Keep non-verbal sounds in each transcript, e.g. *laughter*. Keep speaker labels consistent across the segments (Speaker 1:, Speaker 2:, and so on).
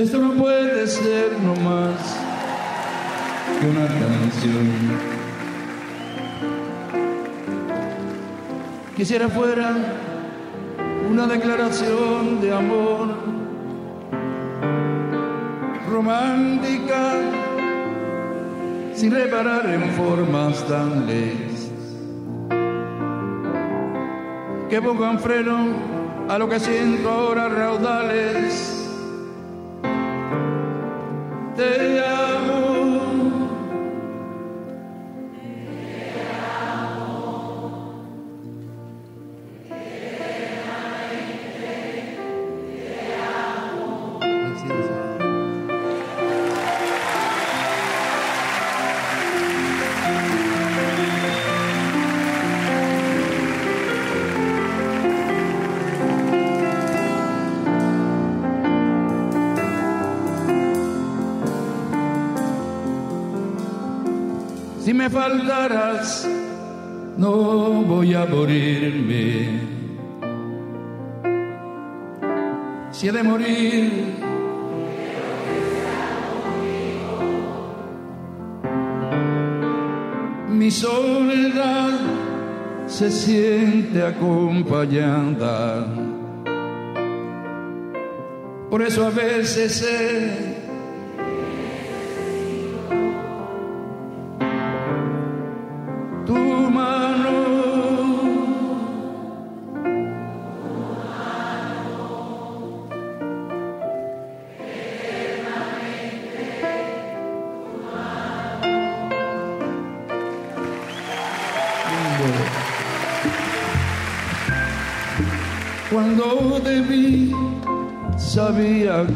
Speaker 1: Esto no puede ser nomás que una canción. Quisiera fuera una declaración de amor romántica sin reparar en formas tan leves que pongan freno a lo que siento ahora raudales. Te no voy a morirme. Si he de morir, mi soledad se siente acompañada. Por eso a veces sé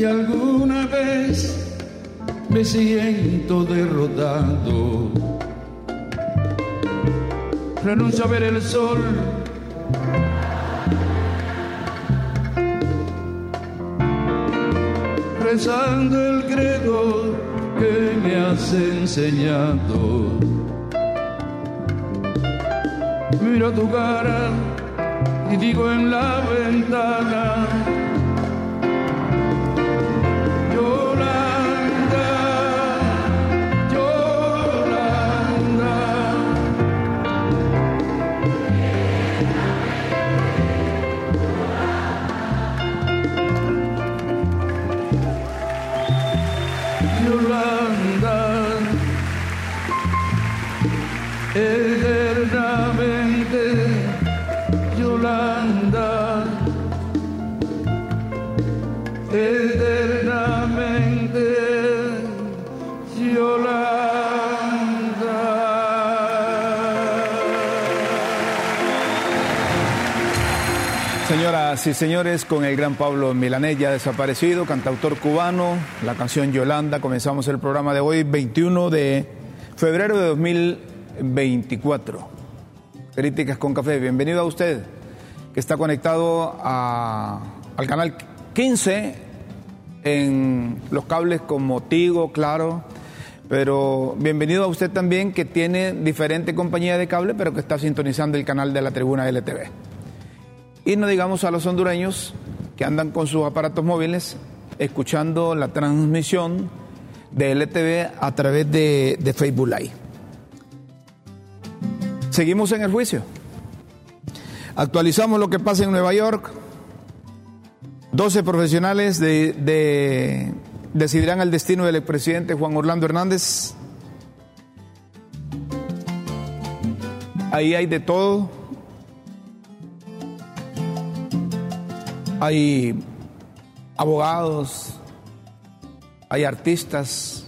Speaker 1: Si alguna vez me siento derrotado, renuncio a ver el sol. Rezando el credo que me has enseñado. Miro tu cara y digo en la ventana.
Speaker 2: Señoras y señores, con el gran Pablo Milanés ya desaparecido, cantautor cubano, la canción Yolanda, comenzamos el programa de hoy, 21 de febrero de 2024. Críticas con café, bienvenido a usted, que está conectado a- al canal 15 en los cables como Tigo, Claro, pero bienvenido a usted también que tiene diferente compañía de cable, pero que está sintonizando el canal de la tribuna LTV. Y no digamos a los hondureños que andan con sus aparatos móviles escuchando la transmisión de LTV a través de, de Facebook Live. Seguimos en el juicio. Actualizamos lo que pasa en Nueva York. 12 profesionales de- de- decidirán el destino del expresidente Juan Orlando Hernández. Ahí hay de todo. Hay abogados, hay artistas,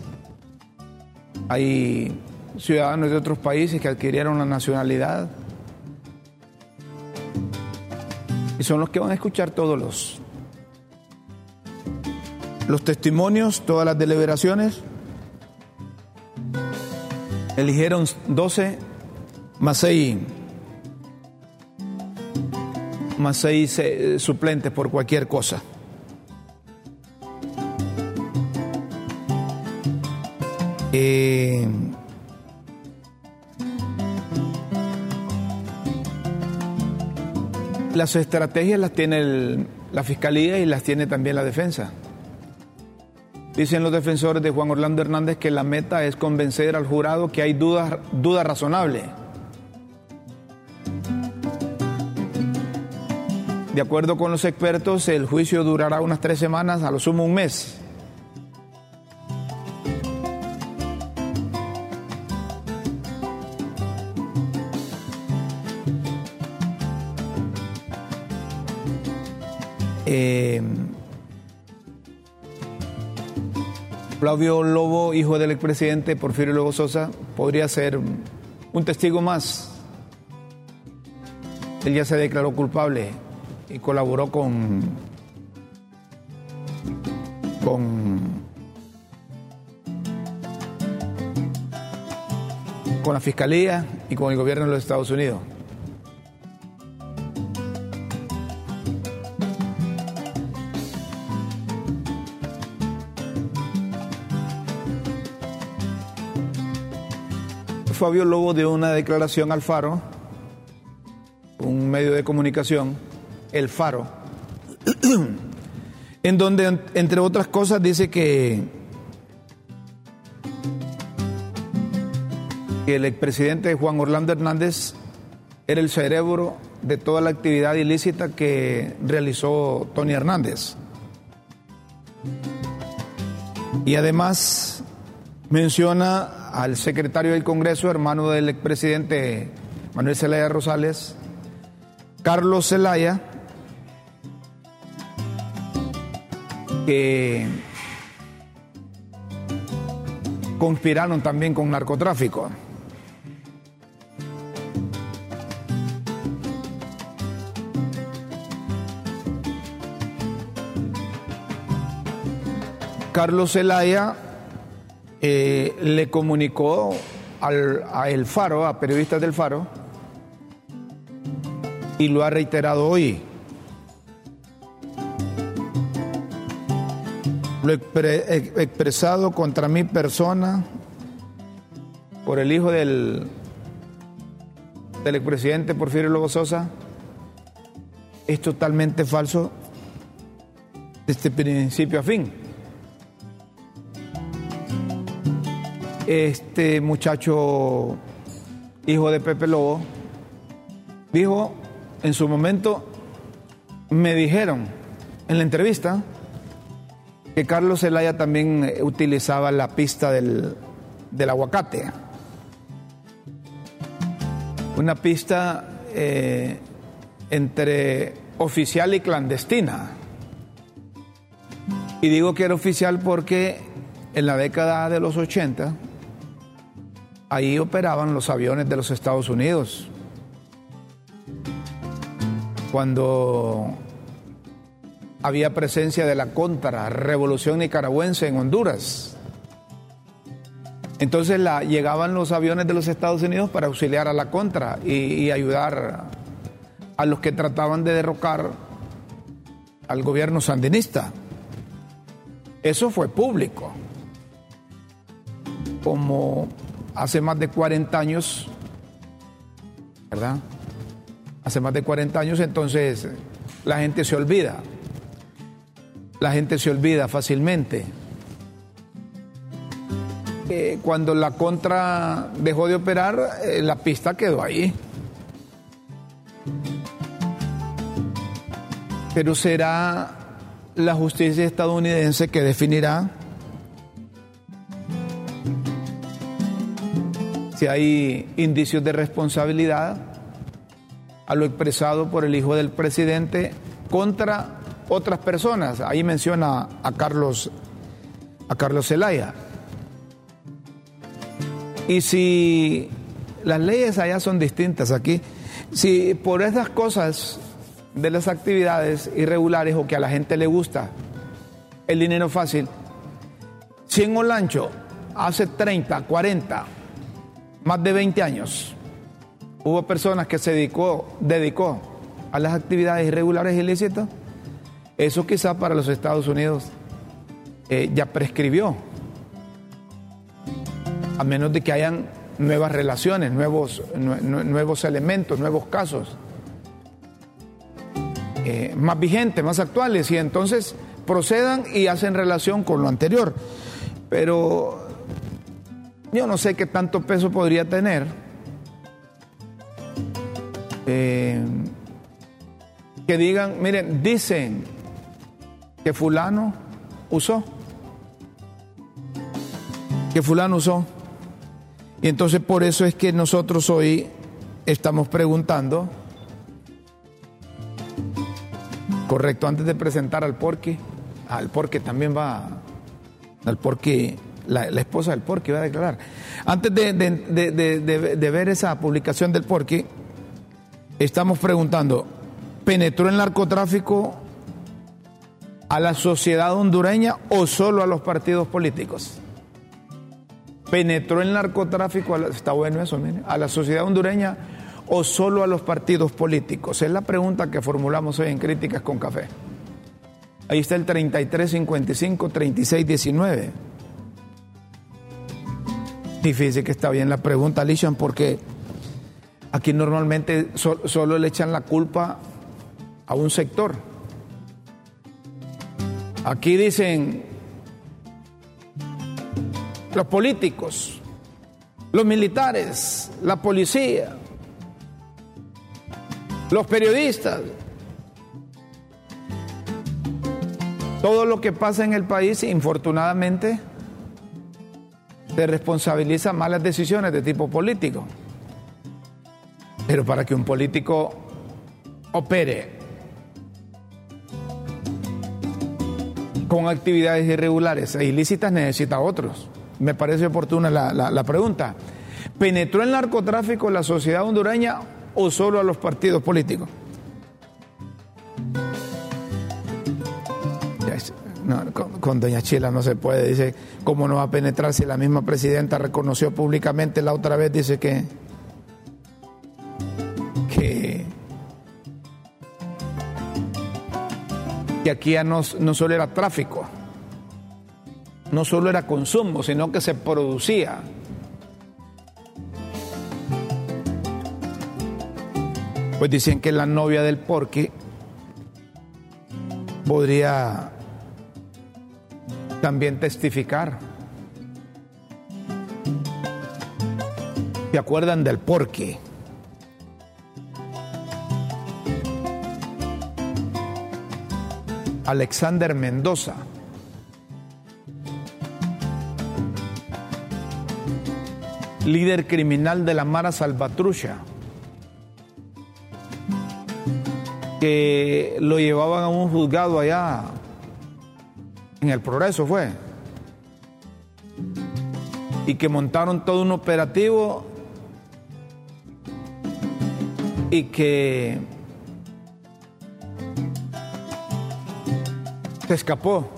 Speaker 2: hay ciudadanos de otros países que adquirieron la nacionalidad. Y son los que van a escuchar todos los, los testimonios, todas las deliberaciones. Eligieron 12 más 6, más 6 eh, suplentes por cualquier cosa. Eh, las estrategias las tiene la Fiscalía y las tiene también la defensa. Dicen los defensores de Juan Orlando Hernández que la meta es convencer al jurado que hay dudas duda razonable. De acuerdo con los expertos, el juicio durará unas tres semanas, a lo sumo un mes. Eh, Flavio Lobo, hijo del expresidente Porfirio Lobo Sosa, podría ser un testigo más. Él ya se declaró culpable y colaboró con, con, con la Fiscalía y con el gobierno de los Estados Unidos. Fabio Lobo dio una declaración al Faro, un medio de comunicación, El Faro, *clears throat* en donde, entre otras cosas, dice que, el expresidente Juan Orlando Hernández era el cerebro de toda la actividad ilícita que realizó Tony Hernández. Y además menciona al secretario del Congreso, hermano del expresidente Manuel Zelaya Rosales, Carlos Zelaya, que conspiraron también con narcotráfico. Carlos Zelaya eh, le comunicó al, a El Faro, a periodistas del Faro, y lo ha reiterado hoy. Lo expresado contra mi persona por el hijo del, del expresidente Porfirio Lobo Sosa es totalmente falso desde principio a fin. este muchacho, hijo de Pepe Lobo, dijo en su momento, me dijeron en la entrevista que Carlos Zelaya también eh, utilizaba la pista del, del aguacate. Una pista eh, entre oficial y clandestina. Y digo que era oficial porque en la década de los 80 ahí operaban los aviones de los Estados Unidos. Cuando había presencia de la contra revolución nicaragüense en Honduras. Entonces llegaban los aviones de los Estados Unidos para auxiliar a la contra y ayudar a los que trataban de derrocar al gobierno sandinista. Eso fue público. Como hace más de 40 años, ¿verdad? Hace más de 40 años, entonces la gente se olvida. La gente se olvida fácilmente. Eh, cuando la contra dejó de operar, eh, la pista quedó ahí. Pero será la justicia estadounidense que definirá si hay indicios de responsabilidad a lo expresado por el hijo del presidente contra otras personas. Ahí menciona a Carlos, a Carlos Zelaya. Y si las leyes allá son distintas aquí, si por esas cosas de las actividades irregulares o que a la gente le gusta el dinero fácil, si en Olancho hace 30, 40, más de 20 años, hubo personas que se dedicó, dedicó a las actividades irregulares ilícitas, eso quizás para los Estados Unidos eh, ya prescribió, a menos de que hayan nuevas relaciones, nuevos, nuevos elementos, nuevos casos, eh, más vigentes, más actuales, y entonces procedan y hacen relación con lo anterior. Pero yo no sé qué tanto peso podría tener. Eh, que digan, miren, dicen que fulano usó, que fulano usó. Y entonces por eso es que nosotros hoy estamos preguntando, correcto, antes de presentar al porqui, al porqui también va, al porqui, la, esposa del porqui va a declarar. Antes de, de ver esa publicación del porqui, estamos preguntando, ¿penetró el narcotráfico a la sociedad hondureña o solo a los partidos políticos? ¿Penetró el narcotráfico, está bueno eso, a la sociedad hondureña o solo a los partidos políticos? Es la pregunta que formulamos hoy en Críticas con Café. Ahí está el 3355-3619. Difícil que está bien la pregunta, Lishan, porque aquí normalmente solo le echan la culpa a un sector. Aquí dicen, los políticos, los militares, la policía, los periodistas. Todo lo que pasa en el país, infortunadamente, se responsabiliza malas decisiones de tipo político. Pero para que un político opere con actividades irregulares e ilícitas necesita otros me parece oportuna la, pregunta. ¿Penetró el narcotráfico en la sociedad hondureña o solo a los partidos políticos? con, doña Chila no se puede, dice, ¿cómo no va a penetrar si la misma presidenta reconoció públicamente la otra vez, dice que, que, que aquí ya no, solo era tráfico, no solo era consumo, sino que se producía. Pues dicen que la novia del porqui podría también testificar. ¿Se acuerdan del porqui? Alexander Mendoza. líder criminal de la Mara Salvatrucha, que lo llevaban a un juzgado allá en el progreso fue, y que montaron todo un operativo y que se escapó,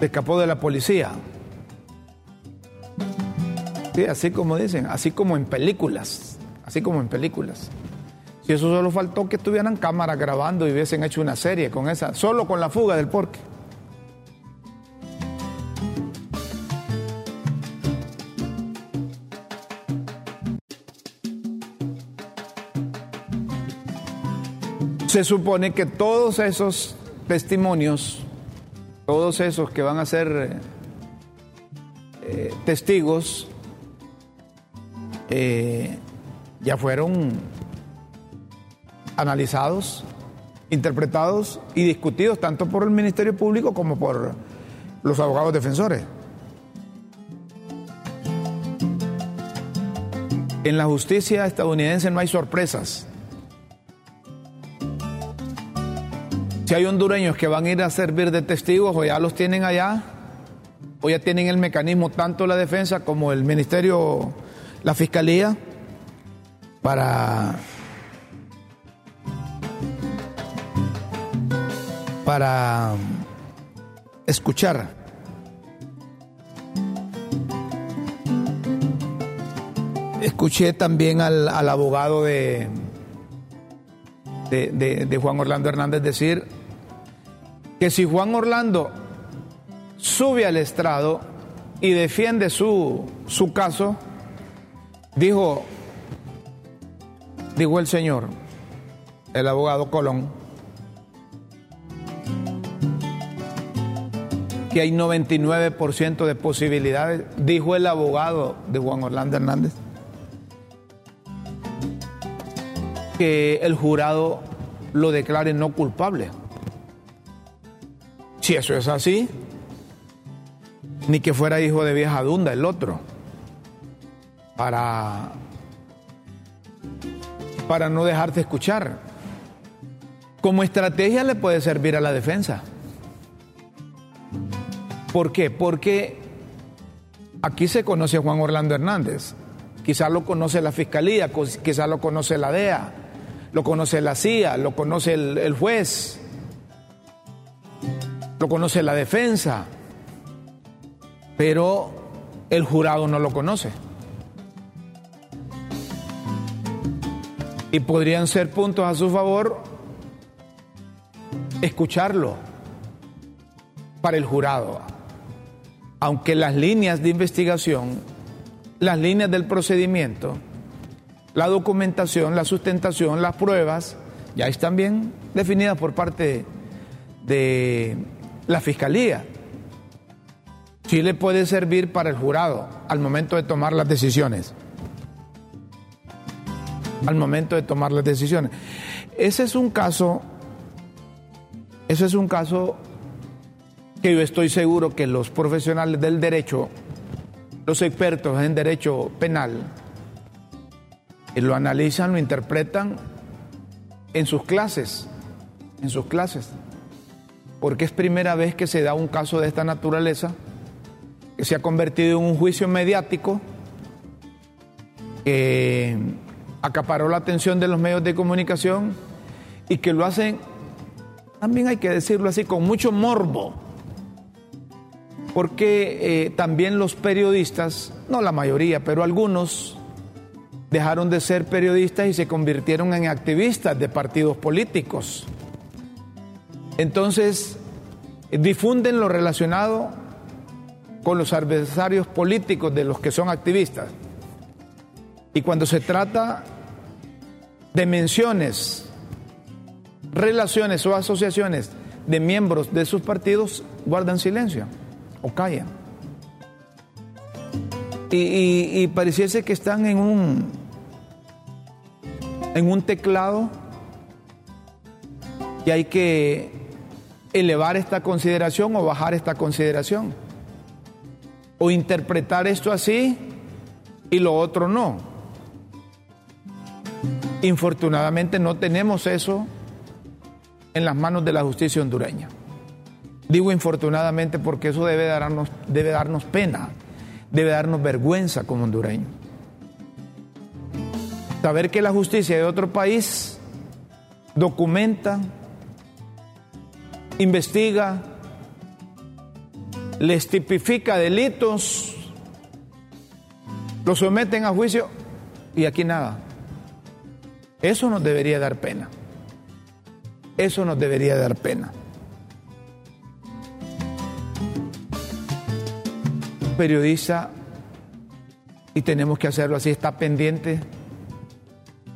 Speaker 2: se escapó de la policía así como dicen, así como en películas, así como en películas. Si eso solo faltó que estuvieran cámaras grabando y hubiesen hecho una serie con esa, solo con la fuga del porque. Se supone que todos esos testimonios, todos esos que van a ser eh, testigos, eh, ya fueron analizados, interpretados y discutidos tanto por el Ministerio Público como por los abogados defensores. En la justicia estadounidense no hay sorpresas. Si hay hondureños que van a ir a servir de testigos o ya los tienen allá, o ya tienen el mecanismo tanto la defensa como el ministerio, la fiscalía, para para escuchar. Escuché también al, abogado de, de, Juan Orlando Hernández decir que si Juan Orlando sube al estrado y defiende su, su caso, dijo, dijo el señor, el abogado Colón, que hay 99% de posibilidades, dijo el abogado de Juan Orlando Hernández, que el jurado lo declare no culpable. Si eso es así, ni que fuera hijo de vieja dunda el otro, para, para no dejarse escuchar. Como estrategia le puede servir a la defensa. ¿Por qué? Porque aquí se conoce a Juan Orlando Hernández. Quizás lo conoce la fiscalía, quizás lo conoce la DEA, lo conoce la CIA, lo conoce el, juez, lo conoce la defensa, pero el jurado no lo conoce. Y podrían ser puntos a su favor escucharlo para el jurado aunque las líneas de investigación, las líneas del procedimiento, la documentación, la sustentación, las pruebas, ya están bien definidas por parte de la Fiscalía. Sí le puede servir para el jurado al momento de tomar las decisiones. Al momento de tomar las decisiones. Ese es un caso, ese es un caso que yo estoy seguro que los profesionales del derecho, los expertos en derecho penal, eh, lo analizan, lo interpretan en sus clases, en sus clases, porque es primera vez que se da un caso de esta naturaleza, que se ha convertido en un juicio mediático, que acaparó la atención de los medios de comunicación y que lo hacen, también hay que decirlo así, con mucho morbo porque eh, también los periodistas, no la mayoría, pero algunos, dejaron de ser periodistas y se convirtieron en activistas de partidos políticos. Entonces, difunden lo relacionado con los adversarios políticos de los que son activistas. Y cuando se trata de menciones, relaciones o asociaciones de miembros de sus partidos, guardan silencio o callan. Y, pareciese que están en un, en un teclado y hay que elevar esta consideración o bajar esta consideración. O interpretar esto así y lo otro no. Infortunadamente no tenemos eso en las manos de la justicia hondureña. Digo infortunadamente porque eso debe darnos, debe darnos pena, debe darnos vergüenza como hondureños. Saber que la justicia de otro país documenta, investiga, les tipifica delitos, los someten a juicio y aquí nada. Eso nos debería dar pena. Eso nos debería dar pena. periodista, y tenemos que hacerlo así, está pendiente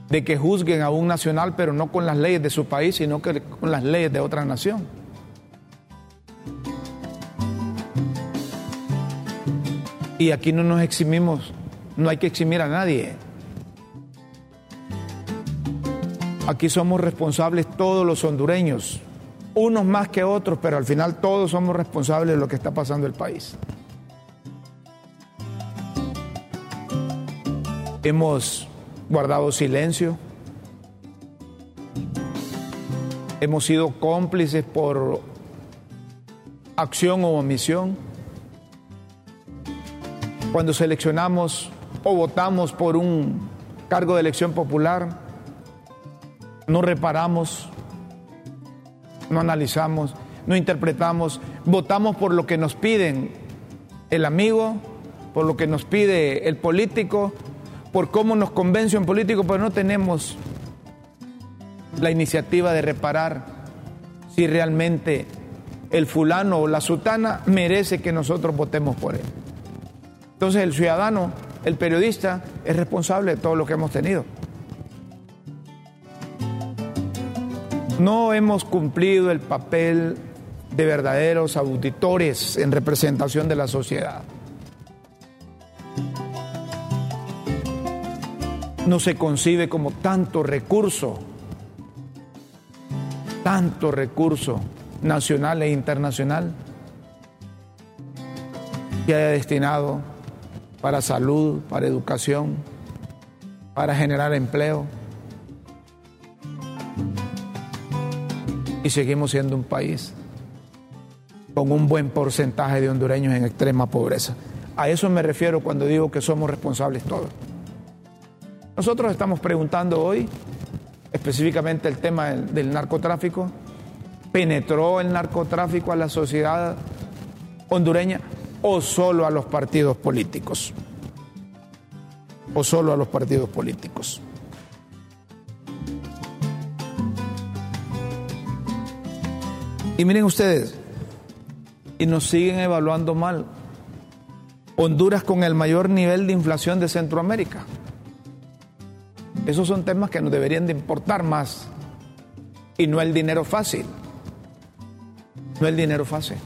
Speaker 2: de que juzguen a un nacional, pero no con las leyes de su país, sino que con las leyes de otra nación. Y aquí no nos eximimos, no hay que eximir a nadie. Aquí somos responsables todos los hondureños, unos más que otros, pero al final todos somos responsables de lo que está pasando en el país. Hemos guardado silencio. hemos sido cómplices por acción o omisión. Cuando seleccionamos o votamos por un cargo de elección popular, no reparamos, no analizamos, no interpretamos, votamos por lo que nos piden el amigo, por lo que nos pide el político, por cómo nos convence un político, pero no tenemos la iniciativa de reparar si realmente el fulano o la sutana merece que nosotros votemos por él. Entonces el ciudadano, el periodista, es responsable de todo lo que hemos tenido. No hemos cumplido el papel de verdaderos auditores en representación de la sociedad. No se concibe como tanto recurso, tanto recurso nacional e internacional que haya destinado para salud, para educación, para generar empleo. Y seguimos siendo un país con un buen porcentaje de hondureños en extrema pobreza. A eso me refiero cuando digo que somos responsables todos. Nosotros estamos preguntando hoy específicamente el tema del, narcotráfico. ¿Penetró el narcotráfico a la sociedad hondureña o solo a los partidos políticos? ¿O solo a los partidos políticos? Y miren ustedes, y nos siguen evaluando mal. Honduras con el mayor nivel de inflación de Centroamérica. Esos son temas que nos deberían de importar más. Y no el dinero fácil. No el dinero fácil.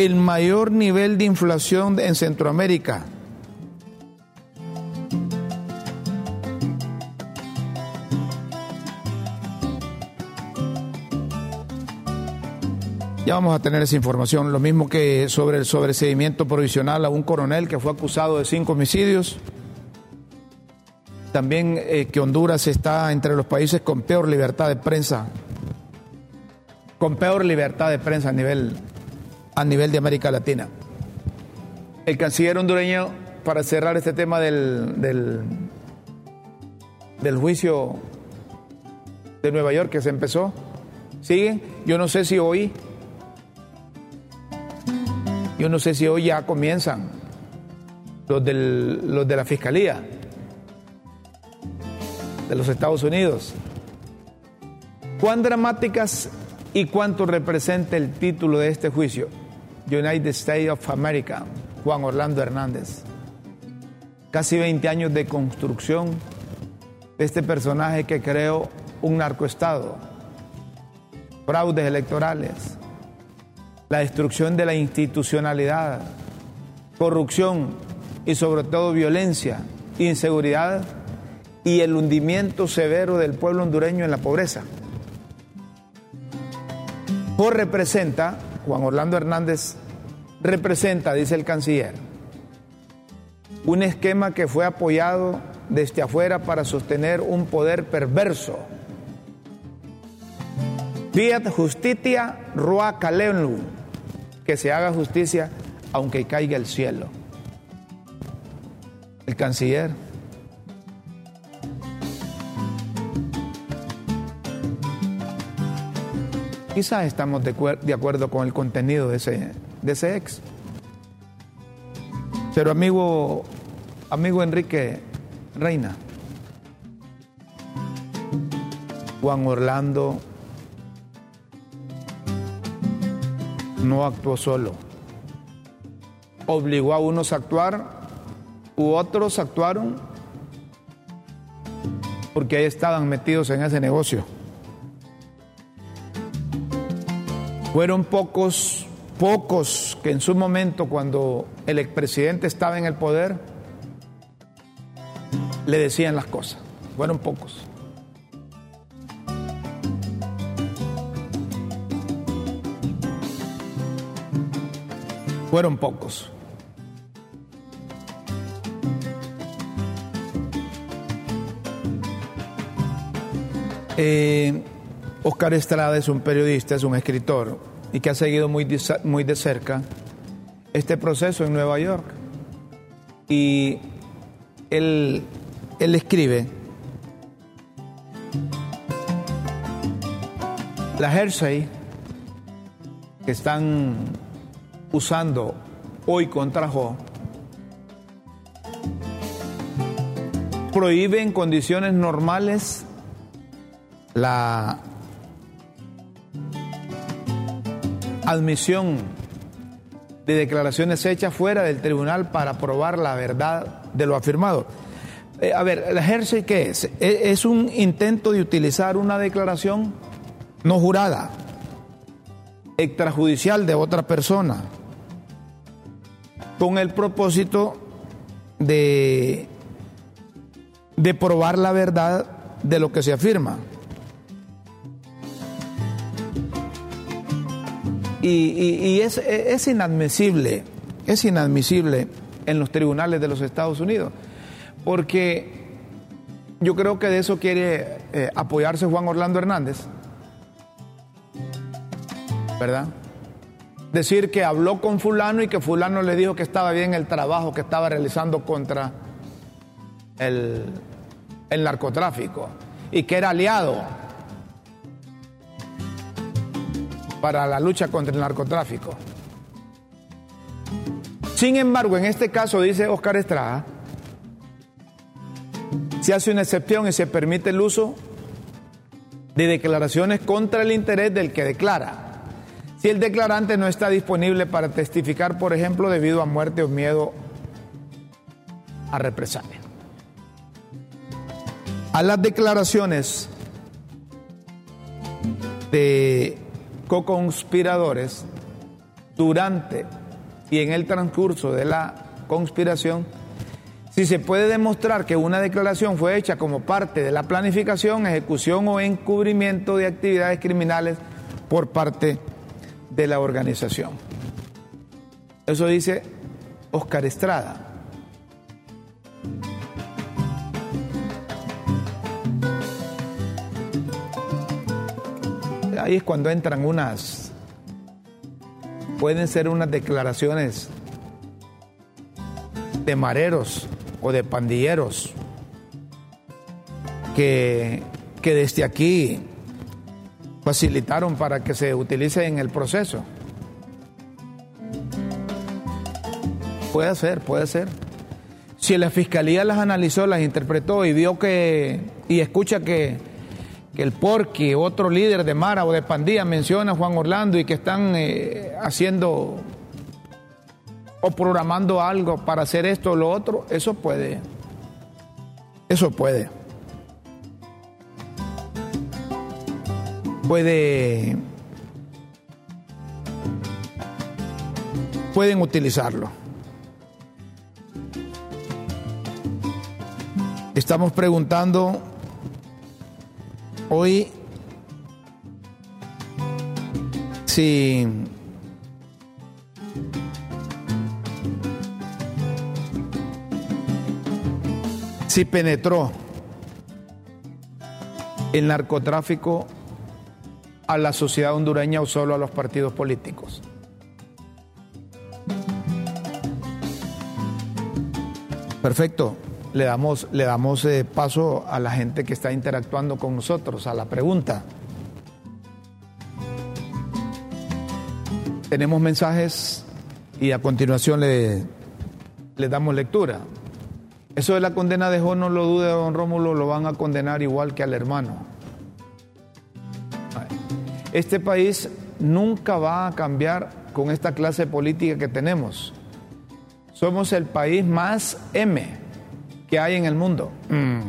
Speaker 2: El mayor nivel de inflación en Centroamérica. Ya vamos a tener esa información. Lo mismo que sobre el sobreseimiento provisional a un coronel que fue acusado de cinco homicidios. También eh, que Honduras está entre los países con peor libertad de prensa. Con peor libertad de prensa a nivel, a nivel de América Latina. El canciller hondureño, para cerrar este tema del, del, del juicio de Nueva York que se empezó, sigue. Yo no sé si hoy yo no sé si hoy ya comienzan los, los de la Fiscalía de los Estados Unidos. ¿Cuán dramáticas y cuánto representa el título de este juicio? United States of America, Juan Orlando Hernández. Casi 20 años de construcción de este personaje que creó un narcoestado, fraudes electorales, la destrucción de la institucionalidad, corrupción y sobre todo violencia, inseguridad y el hundimiento severo del pueblo hondureño en la pobreza. Por representa, Juan Orlando Hernández representa, dice el canciller, un esquema que fue apoyado desde afuera para sostener un poder perverso. Fiat justitia rua que se haga justicia aunque caiga el cielo. El canciller. Quizás estamos de, acuerdo con el contenido de ese, de ese ex. Pero amigo, amigo Enrique Reina, Juan Orlando no actuó solo. Obligó a unos a actuar u otros actuaron porque ahí estaban metidos en ese negocio. Fueron pocos, pocos que en su momento, cuando el expresidente estaba en el poder, le decían las cosas. Fueron pocos. Fueron pocos. Eh, Oscar Estrada es un periodista, es un escritor, y que ha seguido muy muy de cerca este proceso en Nueva York. Y él, él escribe, la Hersey que están usando hoy contra Jo prohíbe en condiciones normales la admisión de declaraciones hechas fuera del tribunal para probar la verdad de lo afirmado. Eh, a ver, ¿el ejerce qué es? E, es un intento de utilizar una declaración no jurada, extrajudicial de otra persona, con el propósito de, de probar la verdad de lo que se afirma. Y, es, es, inadmisible, es inadmisible en los tribunales de los Estados Unidos, porque yo creo que de eso quiere eh, apoyarse Juan Orlando Hernández, ¿verdad? Decir que habló con fulano y que fulano le dijo que estaba bien el trabajo que estaba realizando contra el, el narcotráfico y que era aliado para la lucha contra el narcotráfico. Sin embargo, en este caso, dice Oscar Estrada, se hace una excepción y se permite el uso de declaraciones contra el interés del que declara. Si el declarante no está disponible para testificar, por ejemplo, debido a muerte o miedo a represalia. A las declaraciones de co-conspiradores durante y en el transcurso de la conspiración, si se puede demostrar que una declaración fue hecha como parte de la planificación, ejecución o encubrimiento de actividades criminales por parte de la organización. Eso dice Oscar Estrada. Es cuando entran unas, pueden ser unas declaraciones de mareros o de pandilleros que, que desde aquí facilitaron para que se utilice en el proceso. Puede ser, puede ser. Si la fiscalía las analizó, las interpretó y vio que, y escucha que el Porqui, otro líder de Mara o de Pandilla, menciona a Juan Orlando y que están eh, haciendo o programando algo para hacer esto o lo otro, eso puede. Eso puede. Puede. Pueden utilizarlo. Estamos preguntando Hoy, si si penetró el narcotráfico a la sociedad hondureña o solo a los partidos políticos. Perfecto le damos, le damos eh, paso a la gente que está interactuando con nosotros, a la pregunta. Tenemos mensajes y a continuación le, le damos lectura. Eso de la condena de no lo dude, don Rómulo, lo van a condenar igual que al hermano. Este país nunca va a cambiar con esta clase política que tenemos. Somos el país más M que hay en el mundo. Mm.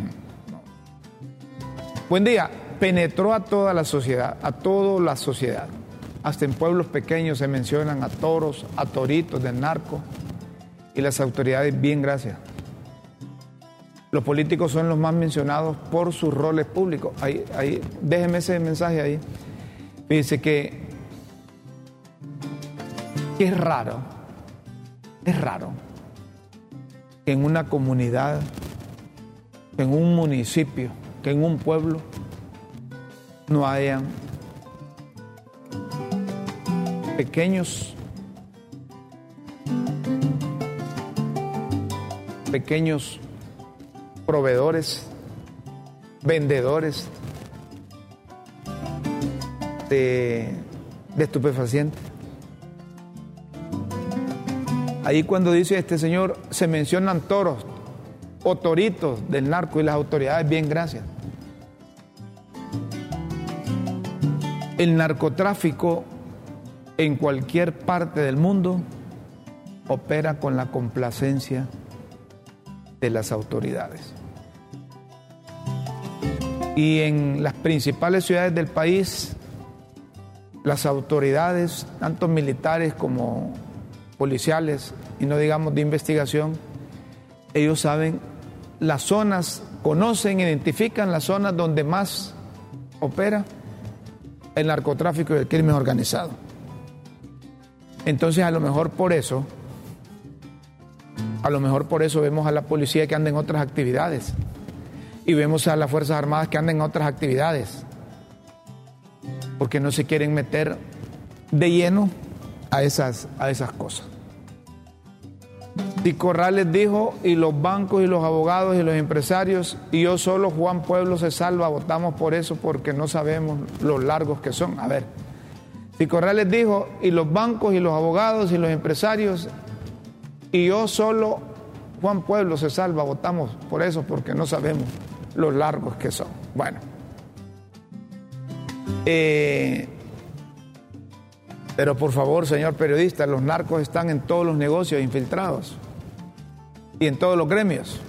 Speaker 2: Buen día. Penetró a toda la sociedad, a toda la sociedad. Hasta en pueblos pequeños se mencionan a toros, a toritos del narco. Y las autoridades, bien, gracias. Los políticos son los más mencionados por sus roles públicos. Ahí, ahí, déjeme ese mensaje ahí. Dice que, que es raro, es raro que en una comunidad, en un municipio, que en un pueblo, no hayan pequeños pequeños proveedores, vendedores de, de estupefacientes. Ahí cuando dice este señor, se mencionan toros o toritos del narco y las autoridades, bien, gracias. El narcotráfico en cualquier parte del mundo opera con la complacencia de las autoridades. Y en las principales ciudades del país, las autoridades, tanto militares como policiales, y no digamos de investigación, ellos saben las zonas, conocen, identifican las zonas donde más opera el narcotráfico y el crimen organizado. Entonces a lo mejor por eso, a lo mejor por eso vemos a la policía que anda en otras actividades y vemos a las Fuerzas Armadas que andan en otras actividades, porque no se quieren meter de lleno a esas, a esas cosas. Y Corrales dijo, y los bancos y los abogados y los empresarios, y yo solo, Juan Pueblo se salva, votamos por eso porque no sabemos los largos que son. A ver, si Corrales dijo, y los bancos y los abogados y los empresarios, y yo solo, Juan Pueblo se salva, votamos por eso porque no sabemos los largos que son. Bueno. Eh, pero por favor, señor periodista, los narcos están en todos los negocios infiltrados y en todos los gremios.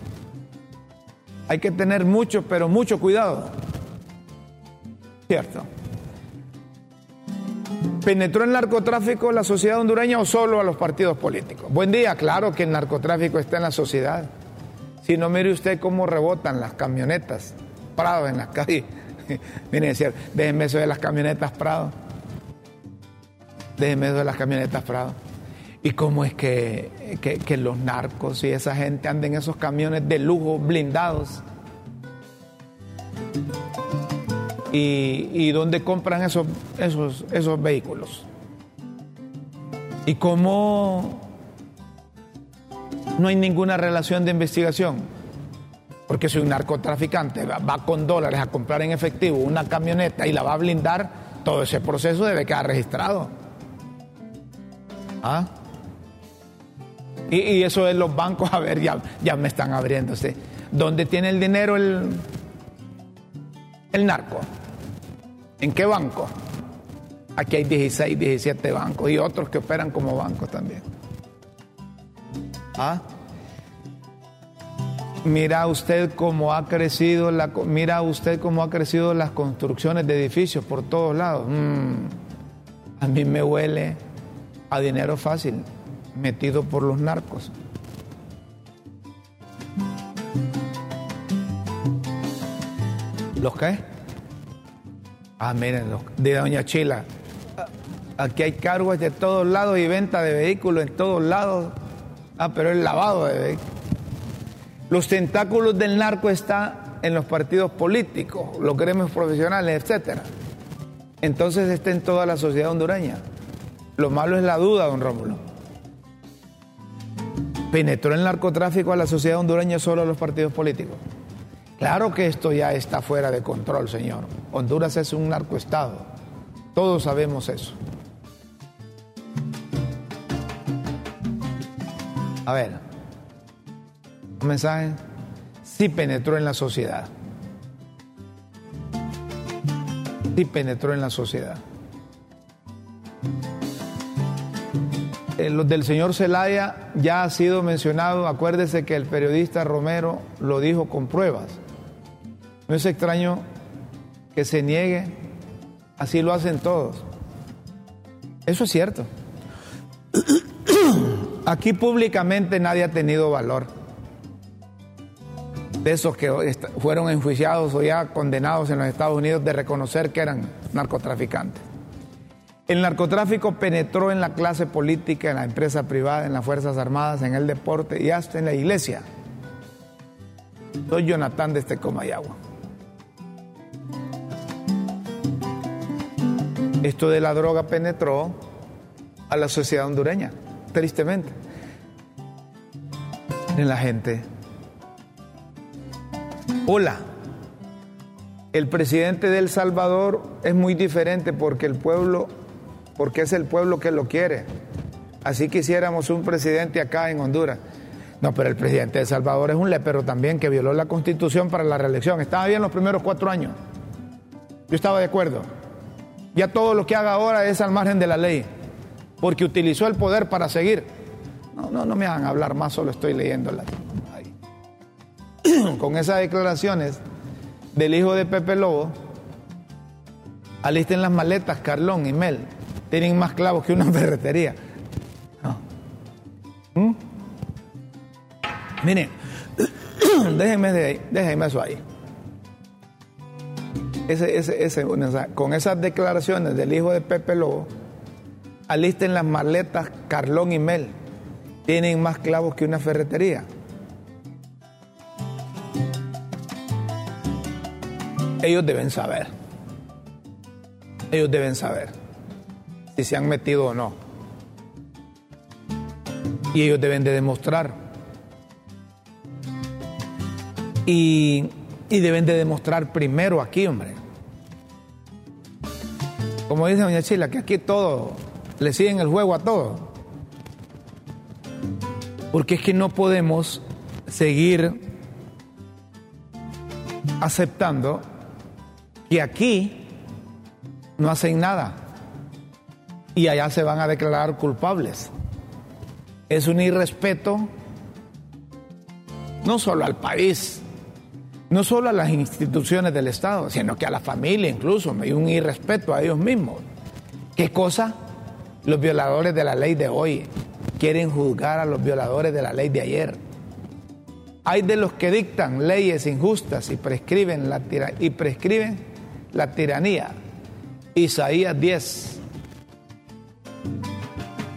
Speaker 2: Hay que tener mucho, pero mucho cuidado. ¿Cierto? ¿Penetró el narcotráfico en la sociedad hondureña o solo a los partidos políticos? Buen día, claro que el narcotráfico está en la sociedad. Si no, mire usted cómo rebotan las camionetas Prado en las calles. *laughs* Miren, decir, déjenme eso de las camionetas Prado. Déjenme eso de las camionetas Prado. ¿Y cómo es que, que, los narcos y esa gente anden en esos camiones de lujo blindados? ¿Y, y dónde compran esos, esos, esos vehículos? ¿Y cómo no hay ninguna relación de investigación? Porque si un narcotraficante va, va con dólares a comprar en efectivo una camioneta y la va a blindar, todo ese proceso debe quedar registrado. ¿Ah? Y, eso es los bancos, a ver, ya, ya me están abriéndose. ¿Dónde tiene el dinero el, el narco? ¿En qué banco? Aquí hay 16, 17 bancos y otros que operan como bancos también. ¿Ah? Mira usted cómo ha crecido la, mira usted cómo ha crecido las construcciones de edificios por todos lados. Mm, a mí me huele a dinero fácil metido por los narcos. ¿Los qué? Ah, miren, los de Doña Chila. Aquí hay cargos de todos lados y venta de vehículos en todos lados. Ah, pero el lavado de vehículos. Los tentáculos del narco están en los partidos políticos, los gremios profesionales, etc. Entonces está en toda la sociedad hondureña. Lo malo es la duda, don Rómulo. ¿Penetró el narcotráfico a la sociedad hondureña solo a los partidos políticos? Claro que esto ya está fuera de control, señor. Honduras es un narcoestado. Todos sabemos eso. A ver, un mensaje. Sí penetró en la sociedad. Sí penetró en la sociedad. Eh, los del señor Zelaya ya ha sido mencionado. Acuérdese que el periodista Romero lo dijo con pruebas. No es extraño que se niegue. Así lo hacen todos. Eso es cierto. *clears throat* Aquí públicamente nadie ha tenido valor. De esos que fueron enjuiciados o ya condenados en los Estados Unidos de reconocer que eran narcotraficantes. El narcotráfico penetró en la clase política, en la empresa privada, en las Fuerzas Armadas, en el deporte y hasta en la iglesia. Soy Jonathan de este Comayagua. esto de la droga penetró a la sociedad hondureña, tristemente. En la gente. Hola. El presidente de El Salvador es muy diferente porque el pueblo, porque es el pueblo que lo quiere. Así quisiéramos un presidente acá en Honduras. No, pero el presidente de Salvador es un lepero también que violó la constitución para la reelección. Estaba bien los primeros cuatro años. Yo estaba de acuerdo. Ya todo lo que haga ahora es al margen de la ley, porque utilizó el poder para seguir. No, no, no me hagan hablar más, solo estoy leyéndola. *clears throat* Con esas declaraciones del hijo de Pepe Lobo, alisten las maletas, Carlón y Mel. Tienen más clavos que una *laughs* ferretería. ¿Mm? Miren, *coughs* déjenme, de ahí, déjenme eso ahí. Ese, ese, ese, con esas declaraciones del hijo de Pepe Lobo, alisten las maletas Carlón y Mel. Tienen más clavos que una ferretería. Ellos deben saber. Ellos deben saber si se han metido o no. Y ellos deben de demostrar. Y, deben de demostrar primero aquí, hombre. Como dice doña Chila, que aquí todo, le siguen el juego a todo. Porque es que no podemos seguir aceptando que aquí no hacen nada y allá se van a declarar culpables. Es un irrespeto no solo al país, no solo a las instituciones del Estado, sino que a la familia incluso, hay un irrespeto a ellos mismos. ¿Qué cosa? Los violadores de la ley de hoy quieren juzgar a los violadores de la ley de ayer. Hay de los que dictan leyes injustas y prescriben la, y prescriben la tiranía. Isaías 10.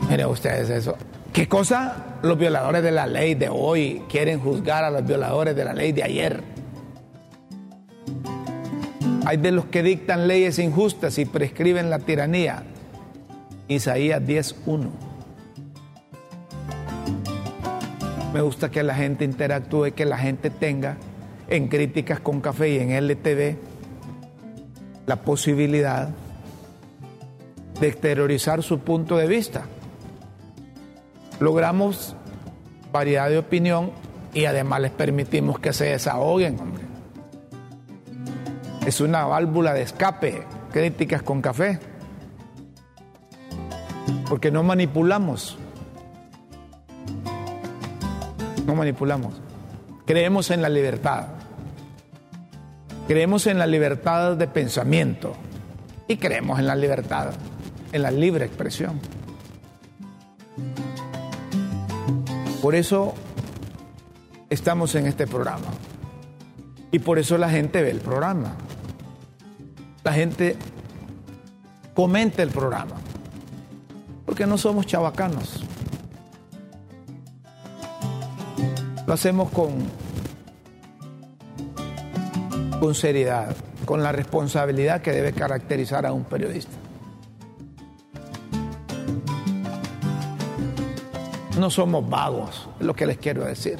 Speaker 2: Miren ustedes eso. ¿Qué cosa? Los violadores de la ley de hoy quieren juzgar a los violadores de la ley de ayer. Hay de los que dictan leyes injustas y prescriben la tiranía. Isaías 10.1. Me gusta que la gente interactúe, que la gente tenga en críticas con café y en LTV la posibilidad de exteriorizar su punto de vista. Logramos variedad de opinión y además les permitimos que se desahoguen, hombre. Es una válvula de escape, críticas con café. Porque no manipulamos. No manipulamos. Creemos en la libertad. Creemos en la libertad de pensamiento y creemos en la libertad, en la libre expresión. Por eso estamos en este programa. Y por eso la gente ve el programa. La gente comenta el programa. Porque no somos chavacanos. Lo hacemos con con seriedad, con la responsabilidad que debe caracterizar a un periodista. No somos vagos, es lo que les quiero decir.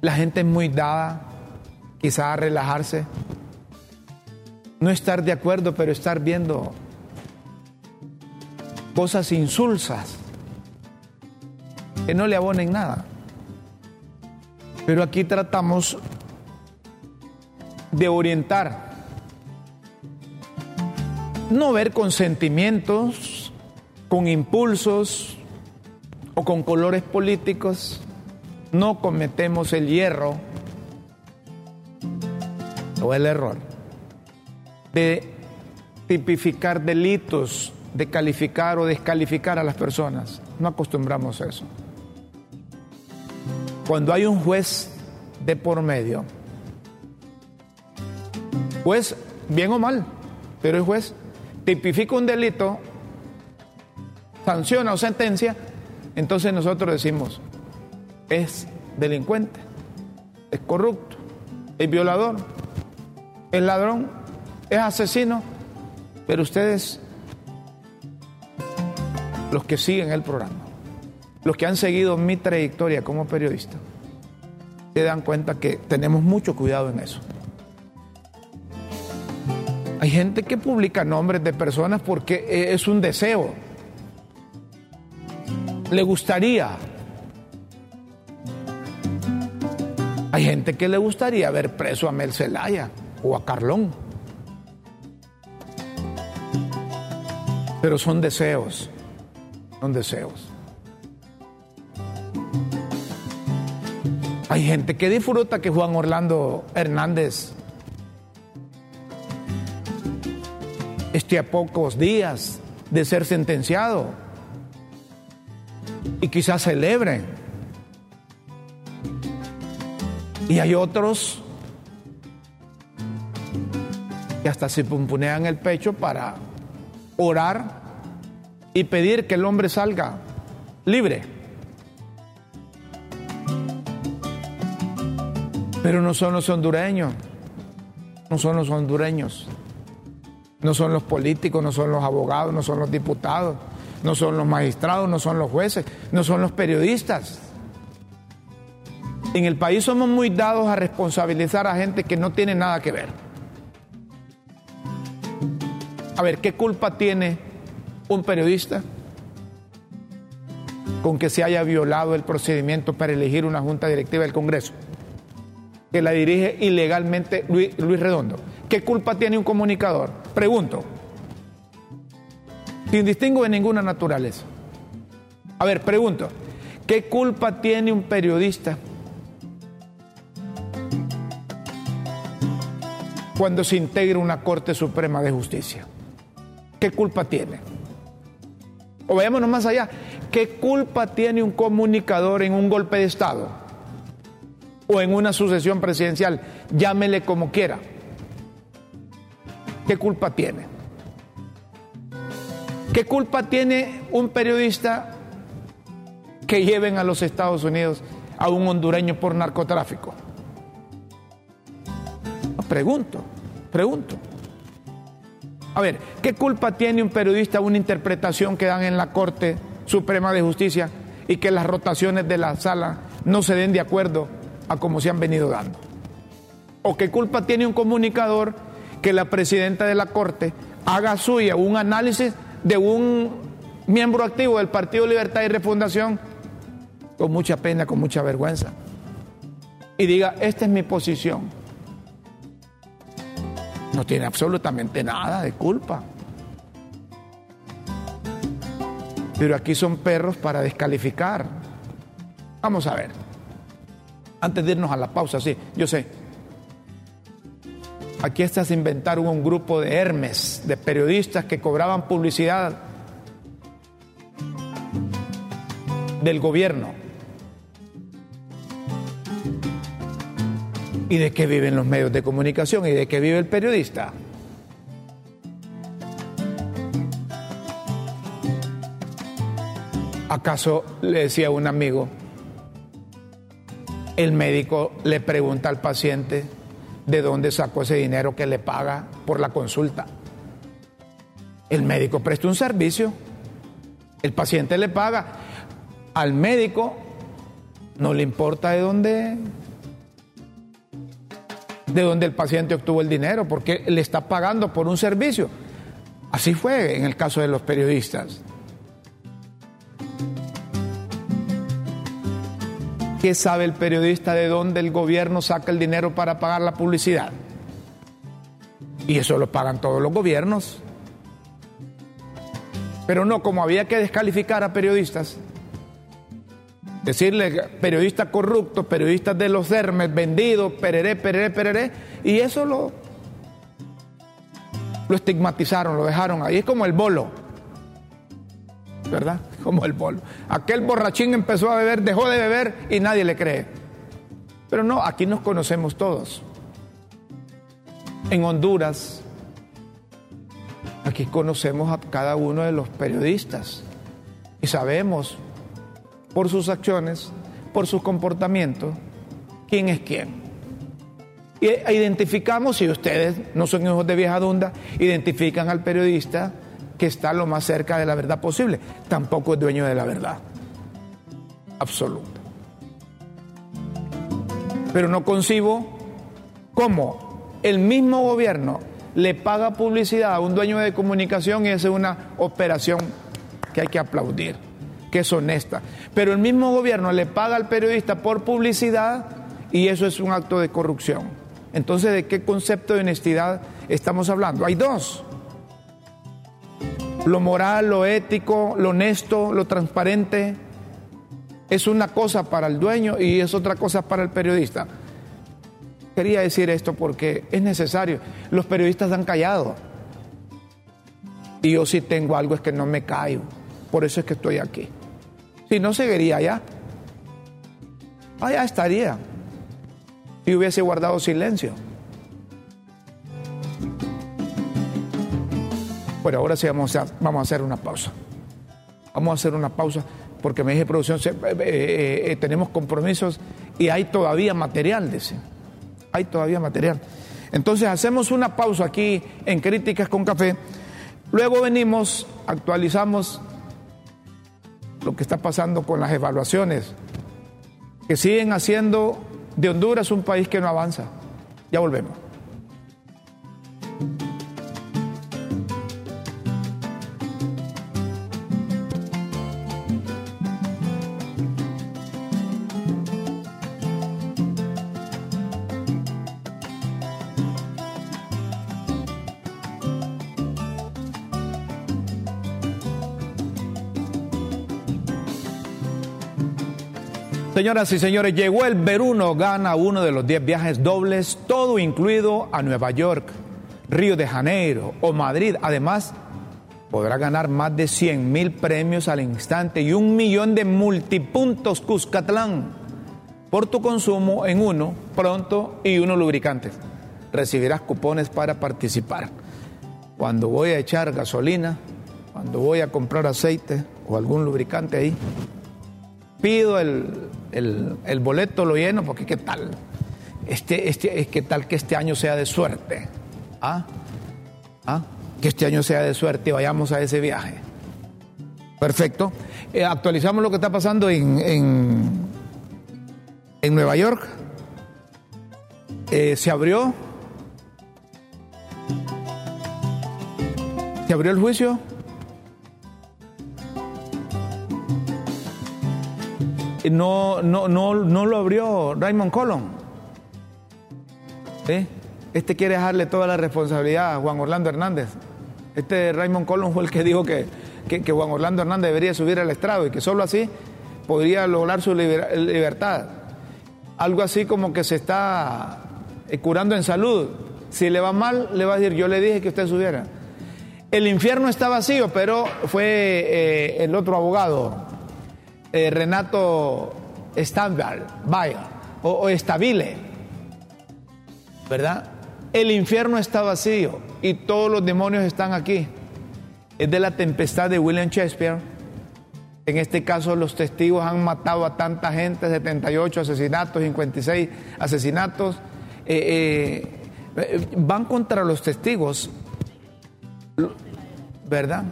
Speaker 2: La gente es muy dada quizás a relajarse, no estar de acuerdo, pero estar viendo cosas insulsas que no le abonen nada. Pero aquí tratamos de orientar. No ver con sentimientos, con impulsos con colores políticos. No cometemos el hierro o el error de tipificar delitos, de calificar o descalificar a las personas. No acostumbramos a eso. Cuando hay un juez de por medio, Juez, bien o mal, pero el juez tipifica un delito, sanciona o sentencia, entonces nosotros decimos, es delincuente, es corrupto, es violador, es ladrón, es asesino, pero ustedes los que siguen el programa, los que han seguido mi trayectoria como periodista, se dan cuenta que tenemos mucho cuidado en eso. Hay gente que publica nombres de personas porque es un deseo. Le gustaría. Hay gente que le gustaría ver preso a Mel Zelaya o a Carlón. Pero son deseos, son deseos. Hay gente que disfruta que Juan Orlando Hernández esté a pocos días de ser sentenciado y quizás celebren. Y hay otros que hasta se pumpunean el pecho para orar y pedir que el hombre salga libre. Pero no son los hondureños, no son los hondureños, no son los políticos, no son los abogados, no son los diputados, no son los magistrados, no son los jueces, no son los periodistas. En el país somos muy dados a responsabilizar a gente que no tiene nada que ver. A ver, ¿qué culpa tiene un periodista con que se haya violado el procedimiento para elegir una junta directiva del Congreso? que la dirige ilegalmente Luis, Redondo. ¿Qué culpa tiene un comunicador? Pregunto. Sin distingo de ninguna naturaleza. A ver, pregunto. ¿Qué culpa tiene un periodista cuando se integra una Corte Suprema de Justicia? ¿Qué culpa tiene? O veámonos más allá. ¿Qué culpa tiene un comunicador en un golpe de Estado? o en una sucesión presidencial, llámele como quiera. ¿Qué culpa tiene? ¿Qué culpa tiene un periodista que lleven a los Estados Unidos a un hondureño por narcotráfico? Pregunto, pregunto. A ver, ¿qué culpa tiene un periodista una interpretación que dan en la Corte Suprema de Justicia y que las rotaciones de la sala no se den de acuerdo a como se han venido dando. ¿O qué culpa tiene un comunicador que la presidenta de la Corte haga suya un análisis de un miembro activo del Partido Libertad y Refundación con mucha pena, con mucha vergüenza? Y diga, esta es mi posición. No tiene absolutamente nada de culpa. Pero aquí son perros para descalificar. Vamos a ver. Antes de irnos a la pausa, sí, yo sé. Aquí está se inventaron un grupo de Hermes, de periodistas que cobraban publicidad del gobierno. ¿Y de qué viven los medios de comunicación? ¿Y de qué vive el periodista? ¿Acaso le decía un amigo, el médico le pregunta al paciente de dónde sacó ese dinero que le paga por la consulta. El médico presta un servicio, el paciente le paga, al médico no le importa de dónde de dónde el paciente obtuvo el dinero, porque le está pagando por un servicio. Así fue en el caso de los periodistas. ¿Qué sabe el periodista de dónde el gobierno saca el dinero para pagar la publicidad? Y eso lo pagan todos los gobiernos. Pero no, como había que descalificar a periodistas, decirle periodistas corruptos, periodistas de los Hermes, vendidos, pereré, pereré, pereré, y eso lo, lo estigmatizaron, lo dejaron ahí. Es como el bolo. ¿Verdad? Como el bolo. Aquel borrachín empezó a beber, dejó de beber y nadie le cree. Pero no, aquí nos conocemos todos. En Honduras, aquí conocemos a cada uno de los periodistas y sabemos por sus acciones, por sus comportamientos, quién es quién. Y identificamos, si ustedes no son hijos de vieja dunda, identifican al periodista que está lo más cerca de la verdad posible. Tampoco es dueño de la verdad absoluta. Pero no concibo cómo el mismo gobierno le paga publicidad a un dueño de comunicación y es una operación que hay que aplaudir, que es honesta. Pero el mismo gobierno le paga al periodista por publicidad y eso es un acto de corrupción. Entonces, ¿de qué concepto de honestidad estamos hablando? Hay dos. Lo moral, lo ético, lo honesto, lo transparente, es una cosa para el dueño y es otra cosa para el periodista. Quería decir esto porque es necesario. Los periodistas han callado. Y yo si tengo algo es que no me callo. Por eso es que estoy aquí. Si no, seguiría allá. Allá estaría. Si hubiese guardado silencio. Bueno, ahora sí vamos a, vamos a hacer una pausa. Vamos a hacer una pausa porque me dije producción, eh, eh, eh, tenemos compromisos y hay todavía material, dice. Hay todavía material. Entonces hacemos una pausa aquí en Críticas con Café. Luego venimos, actualizamos lo que está pasando con las evaluaciones, que siguen haciendo de Honduras un país que no avanza. Ya volvemos. Señoras y señores, llegó el Veruno, gana uno de los 10 viajes dobles, todo incluido a Nueva York, Río de Janeiro o Madrid. Además, podrá ganar más de 100 mil premios al instante y un millón de multipuntos Cuscatlán por tu consumo en uno pronto y uno lubricantes. Recibirás cupones para participar. Cuando voy a echar gasolina, cuando voy a comprar aceite o algún lubricante ahí, pido el, el, boleto, lo lleno, porque qué tal, este, este, qué tal que este año sea de suerte, ¿ah? ¿Ah? que este año sea de suerte y vayamos a ese viaje. Perfecto. Eh, actualizamos lo que está pasando en, en, en Nueva York. Eh, se abrió. Se abrió el juicio no, no, no, no lo abrió Raymond Colón. Este quiere dejarle toda la responsabilidad a Juan Orlando Hernández. Este Raymond Colón fue el que dijo que, que, Juan Orlando Hernández debería subir al estrado y que solo así podría lograr su libertad. Algo así como que se está eh, curando en salud. Si le va mal, le va a decir, yo le dije que usted subiera. El infierno está vacío, pero fue eh, el otro abogado, eh, Renato Stabile, vaya, o, Estabile, ¿verdad? El infierno está vacío y todos los demonios están aquí. Es de la tempestad de William Shakespeare. En este caso los testigos han matado a tanta gente, 78 asesinatos, 56 asesinatos. Eh, eh, van contra los testigos, ¿verdad?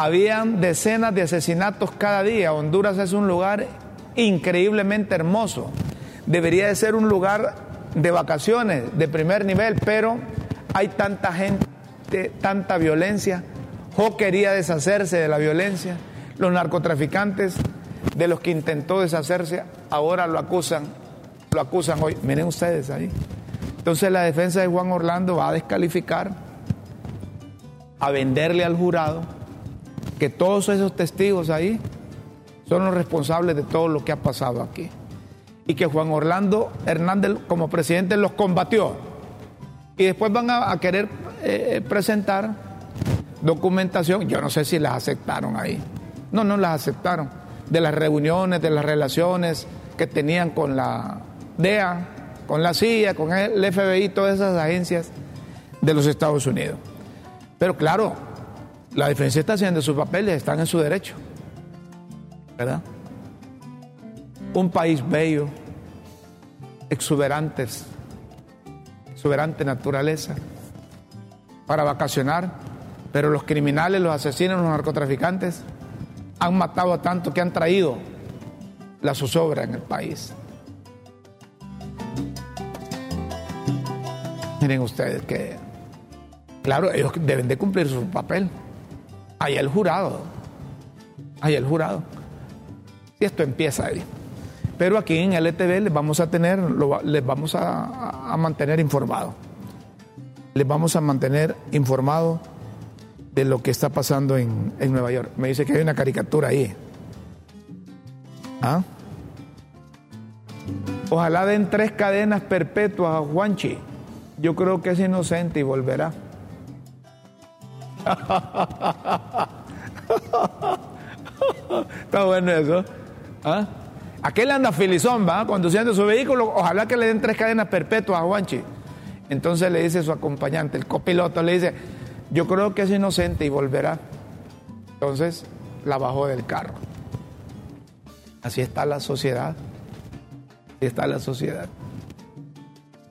Speaker 2: Habían decenas de asesinatos cada día. Honduras es un lugar increíblemente hermoso. Debería de ser un lugar de vacaciones de primer nivel, pero hay tanta gente, tanta violencia. Jo quería deshacerse de la violencia. Los narcotraficantes de los que intentó deshacerse ahora lo acusan, lo acusan hoy. Miren ustedes ahí. Entonces la defensa de Juan Orlando va a descalificar, a venderle al jurado que todos esos testigos ahí son los responsables de todo lo que ha pasado aquí. Y que Juan Orlando Hernández como presidente los combatió. Y después van a, querer eh, presentar documentación, yo no sé si las aceptaron ahí. No, no las aceptaron. De las reuniones, de las relaciones que tenían con la DEA, con la CIA, con el FBI, todas esas agencias de los Estados Unidos. Pero claro, la defensa está haciendo sus papeles, están en su derecho. ¿Verdad? Un país bello, exuberantes, exuberante naturaleza, para vacacionar, Pero los criminales, los asesinos, los narcotraficantes han matado a tanto que han traído la zozobra en el país. Miren ustedes que, claro, ellos deben de cumplir su papel. Hay el jurado. Hay el jurado. Y esto empieza ahí. Pero aquí en LTV les vamos a tener, les vamos a, mantener informados. Les vamos a mantener informados de lo que está pasando en, en, Nueva York. Me dice que hay una caricatura ahí. ¿Ah? Ojalá den tres cadenas perpetuas a Juanchi. Yo creo que es inocente y volverá. Está bueno eso. ¿Ah? Aquel anda filizón, va, conduciendo su vehículo. Ojalá que le den tres cadenas perpetuas a Juanchi. Entonces le dice su acompañante, el copiloto, le dice, yo creo que es inocente y volverá. Entonces la bajó del carro. Así está la sociedad. Así está la sociedad.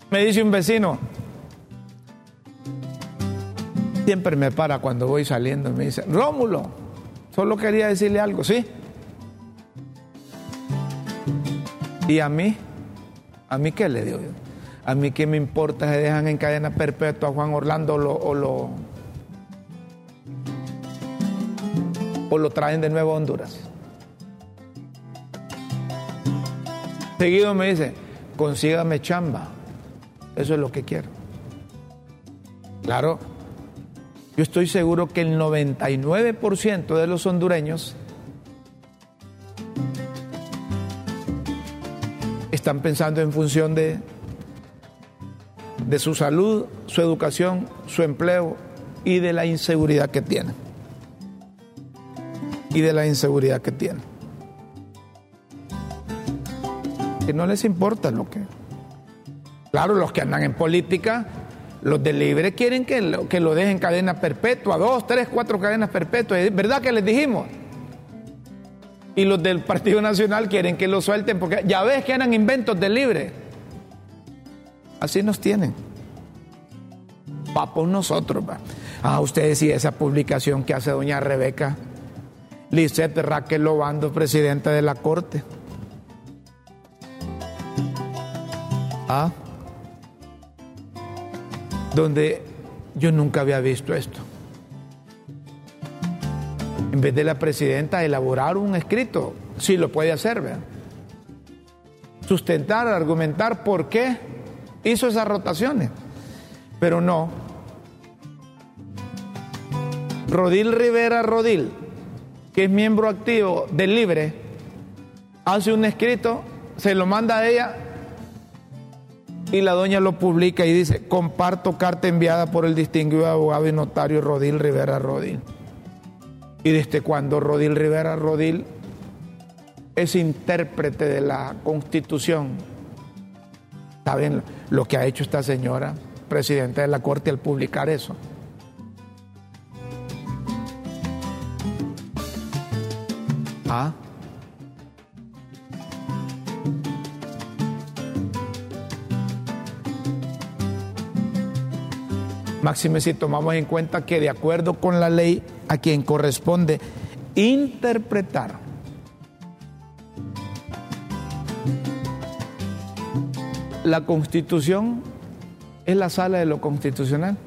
Speaker 2: Me dice un vecino, siempre me para cuando voy saliendo y me dice, Rómulo, solo quería decirle algo, ¿sí? Y a mí, ¿a mí qué le digo yo? A mí qué me importa si dejan en cadena perpetua a Juan Orlando o lo, o lo, o lo traen de nuevo a Honduras. Seguido me dice, consígame chamba. Eso es lo que quiero. Claro, yo estoy seguro que el 99% de los hondureños están pensando en función de, de su salud, su educación, su empleo y de la inseguridad que tienen. Y de la inseguridad que tienen. Que no les importa lo que... Claro, los que andan en política los de libre quieren que lo, que lo dejen cadena perpetua, dos, tres, cuatro cadenas perpetuas. ¿Verdad que les dijimos? Y los del Partido Nacional quieren que lo suelten porque ya ves que eran inventos de libre. Así nos tienen. Papos nosotros. Va. Ah, ustedes y esa publicación que hace doña Rebeca Lisette Raquel Lobando, presidenta de la Corte. Ah donde yo nunca había visto esto. En vez de la presidenta elaborar un escrito, sí lo puede hacer, ¿verdad? Sustentar, argumentar por qué hizo esas rotaciones. Pero no. Rodil Rivera Rodil, que es miembro activo del Libre, hace un escrito, se lo manda a ella y la doña lo publica y dice, comparto carta enviada por el distinguido abogado y notario Rodil Rivera Rodil. Y desde cuando Rodil Rivera Rodil es intérprete de la Constitución, ¿saben lo que ha hecho esta señora, presidenta de la Corte, al publicar eso? ¿Ah? Máxime si tomamos en cuenta que de acuerdo con la ley a quien corresponde interpretar la constitución es la sala de lo constitucional.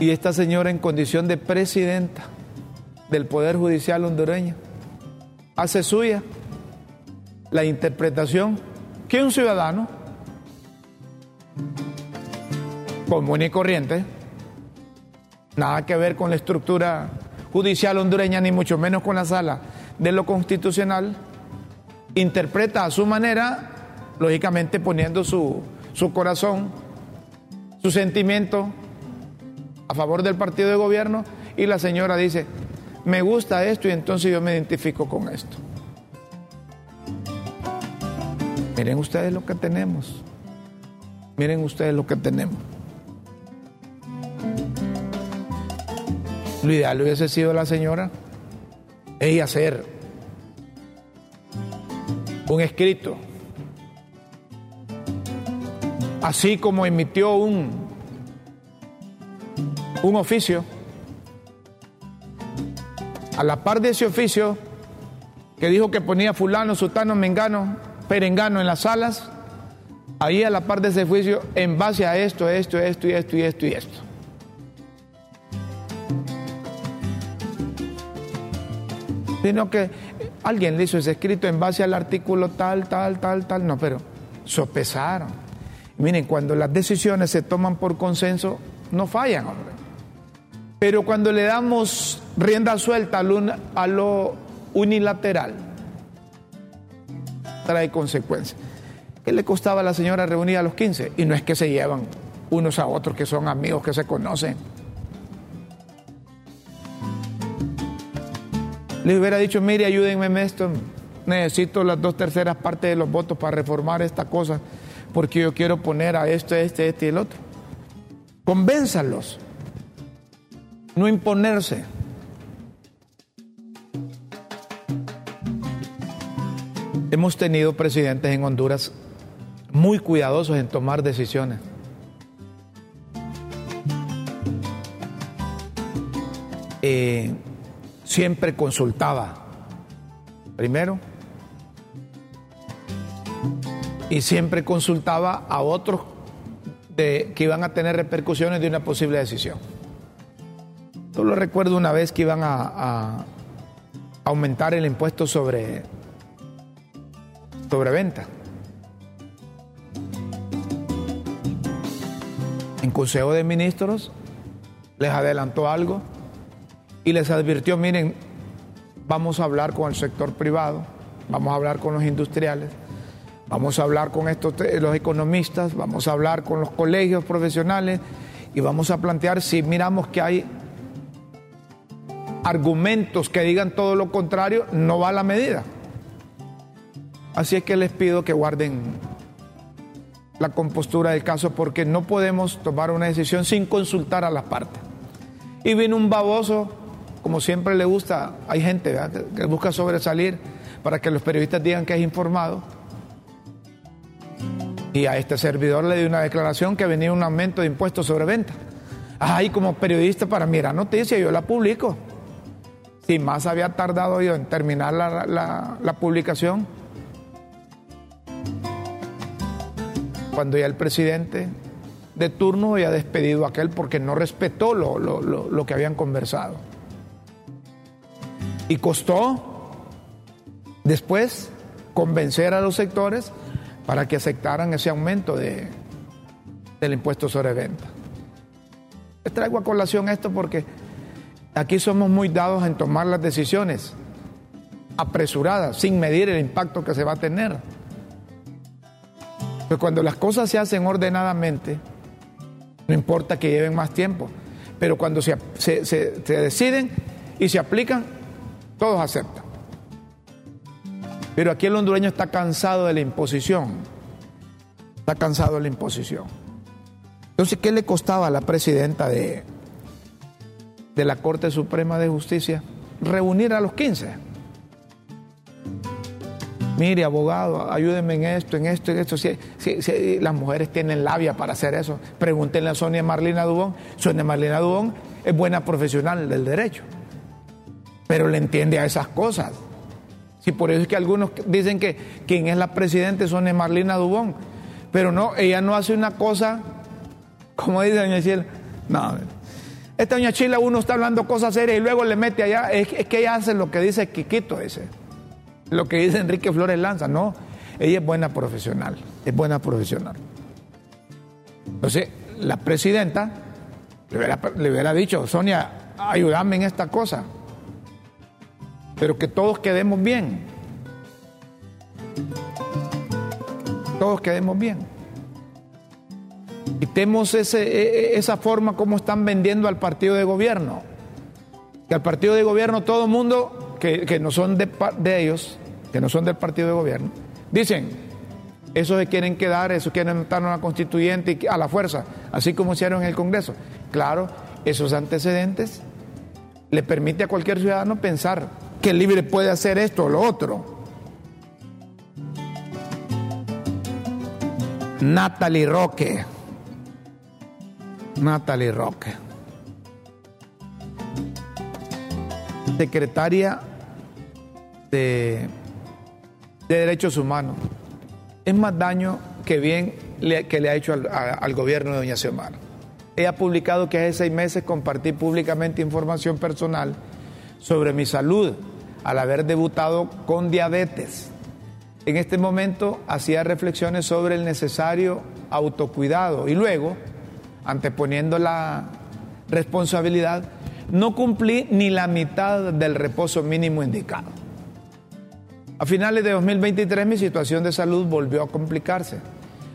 Speaker 2: Y esta señora en condición de presidenta del Poder Judicial hondureño hace suya la interpretación que un ciudadano común y corriente, nada que ver con la estructura judicial hondureña, ni mucho menos con la sala de lo constitucional, interpreta a su manera, lógicamente poniendo su, su corazón, su sentimiento a favor del partido de gobierno, y la señora dice, me gusta esto y entonces yo me identifico con esto. Miren ustedes lo que tenemos. Miren ustedes lo que tenemos. Lo ideal hubiese sido la señora, ella hacer un escrito, así como emitió un, un oficio. A la par de ese oficio, que dijo que ponía fulano, sutano, mengano, perengano en las salas, ahí a la par de ese juicio, en base a esto, esto, esto y esto y esto y esto. Sino que alguien le hizo ese escrito en base al artículo tal, tal, tal, tal, no, pero sopesaron. Miren, cuando las decisiones se toman por consenso, no fallan, hombre. Pero cuando le damos rienda suelta a lo unilateral, trae consecuencias. ¿Qué le costaba a la señora reunir a los 15? Y no es que se llevan unos a otros, que son amigos, que se conocen. Les hubiera dicho, mire, ayúdenme en esto, necesito las dos terceras partes de los votos para reformar esta cosa, porque yo quiero poner a esto, este, este y el otro. Convénzalos, no imponerse. Hemos tenido presidentes en Honduras muy cuidadosos en tomar decisiones. Eh, siempre consultaba primero y siempre consultaba a otros de, que iban a tener repercusiones de una posible decisión. Yo lo recuerdo una vez que iban a, a aumentar el impuesto sobre, sobre venta. En Consejo de Ministros les adelantó algo y les advirtió, miren, vamos a hablar con el sector privado, vamos a hablar con los industriales, vamos a hablar con estos, los economistas, vamos a hablar con los colegios profesionales y vamos a plantear si miramos que hay argumentos que digan todo lo contrario, no va a la medida. Así es que les pido que guarden la compostura del caso porque no podemos tomar una decisión sin consultar a las partes. Y vino un baboso, como siempre le gusta, hay gente que busca sobresalir para que los periodistas digan que es informado. Y a este servidor le di una declaración que venía un aumento de impuestos sobre venta. Ay, como periodista para mirar noticia, yo la publico. Si más había tardado yo en terminar la, la publicación, cuando ya el presidente de turno había despedido a aquel porque no respetó lo, lo, lo, que habían conversado. Y costó después convencer a los sectores para que aceptaran ese aumento de, del impuesto sobre venta. Les traigo a colación esto porque aquí somos muy dados en tomar las decisiones apresuradas, sin medir el impacto que se va a tener. Pues cuando las cosas se hacen ordenadamente, no importa que lleven más tiempo, pero cuando se, deciden y se aplican, todos aceptan. Pero aquí el hondureño está cansado de la imposición, está cansado de la imposición. Entonces, ¿qué le costaba a la presidenta de, de la Corte Suprema de Justicia reunir a los 15? Mire, abogado, ayúdenme en esto, en esto, en esto. Si, las mujeres tienen labia para hacer eso, pregúntenle a Sonia Marlina Dubón. Sonia Marlina Dubón es buena profesional del derecho, pero le entiende a esas cosas. Si por eso es que algunos dicen que quien es la presidenta es Sonia Marlina Dubón, pero no, ella no hace una cosa, como dice doña Chila, no, esta doña Chila uno está hablando cosas serias y luego le mete allá, es, es que ella hace lo que dice Quiquito ese lo que dice Enrique Flores Lanza, no, ella es buena profesional, es buena profesional. Entonces, la presidenta le hubiera, dicho, Sonia, ayúdame en esta cosa, pero que todos quedemos bien. Todos quedemos bien. Quitemos ese, e, e, esa forma como están vendiendo al partido de gobierno. Que al partido de gobierno todo el mundo que, no son de, ellos, que no son del partido de gobierno, dicen, eso se quieren quedar, eso quieren estar en una constituyente a la fuerza, así como hicieron en el Congreso. Claro, esos antecedentes le permite a cualquier ciudadano pensar que el libre puede hacer esto o lo otro. Natalie Roque. Natalie Roque. secretaria de, Derechos Humanos es más daño que bien que le ha hecho al, gobierno de Doña Xiomara. Ella ha publicado que hace seis meses compartí públicamente información personal sobre mi salud al haber debutado con diabetes. En este momento hacía reflexiones sobre el necesario autocuidado y luego, anteponiendo la responsabilidad, no cumplí ni la mitad del reposo mínimo indicado. A finales de 2023 mi situación de salud volvió a complicarse.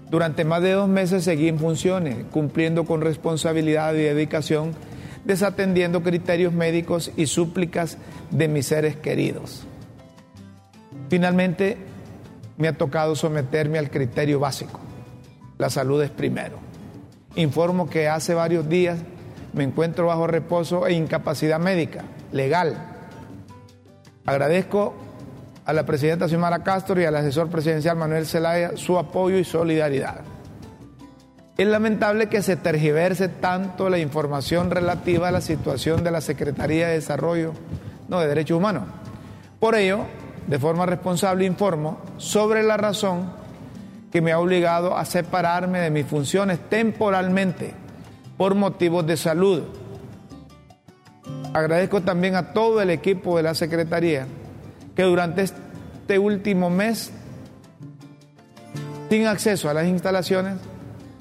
Speaker 2: Durante más de dos meses seguí en funciones, cumpliendo con responsabilidad y dedicación, desatendiendo criterios médicos y súplicas de mis seres queridos. Finalmente, me ha tocado someterme al criterio básico. La salud es primero. Informo que hace varios días me encuentro bajo reposo e incapacidad médica, legal. Agradezco a la presidenta Xiomara Castro y al asesor presidencial Manuel Zelaya su apoyo y solidaridad. Es lamentable que se tergiverse tanto la información relativa a la situación de la Secretaría de Desarrollo, no, de Derechos Humanos. Por ello, de forma responsable informo sobre la razón que me ha obligado a separarme de mis funciones temporalmente por motivos de salud. Agradezco también a todo el equipo de la Secretaría que durante este último mes, sin acceso a las instalaciones,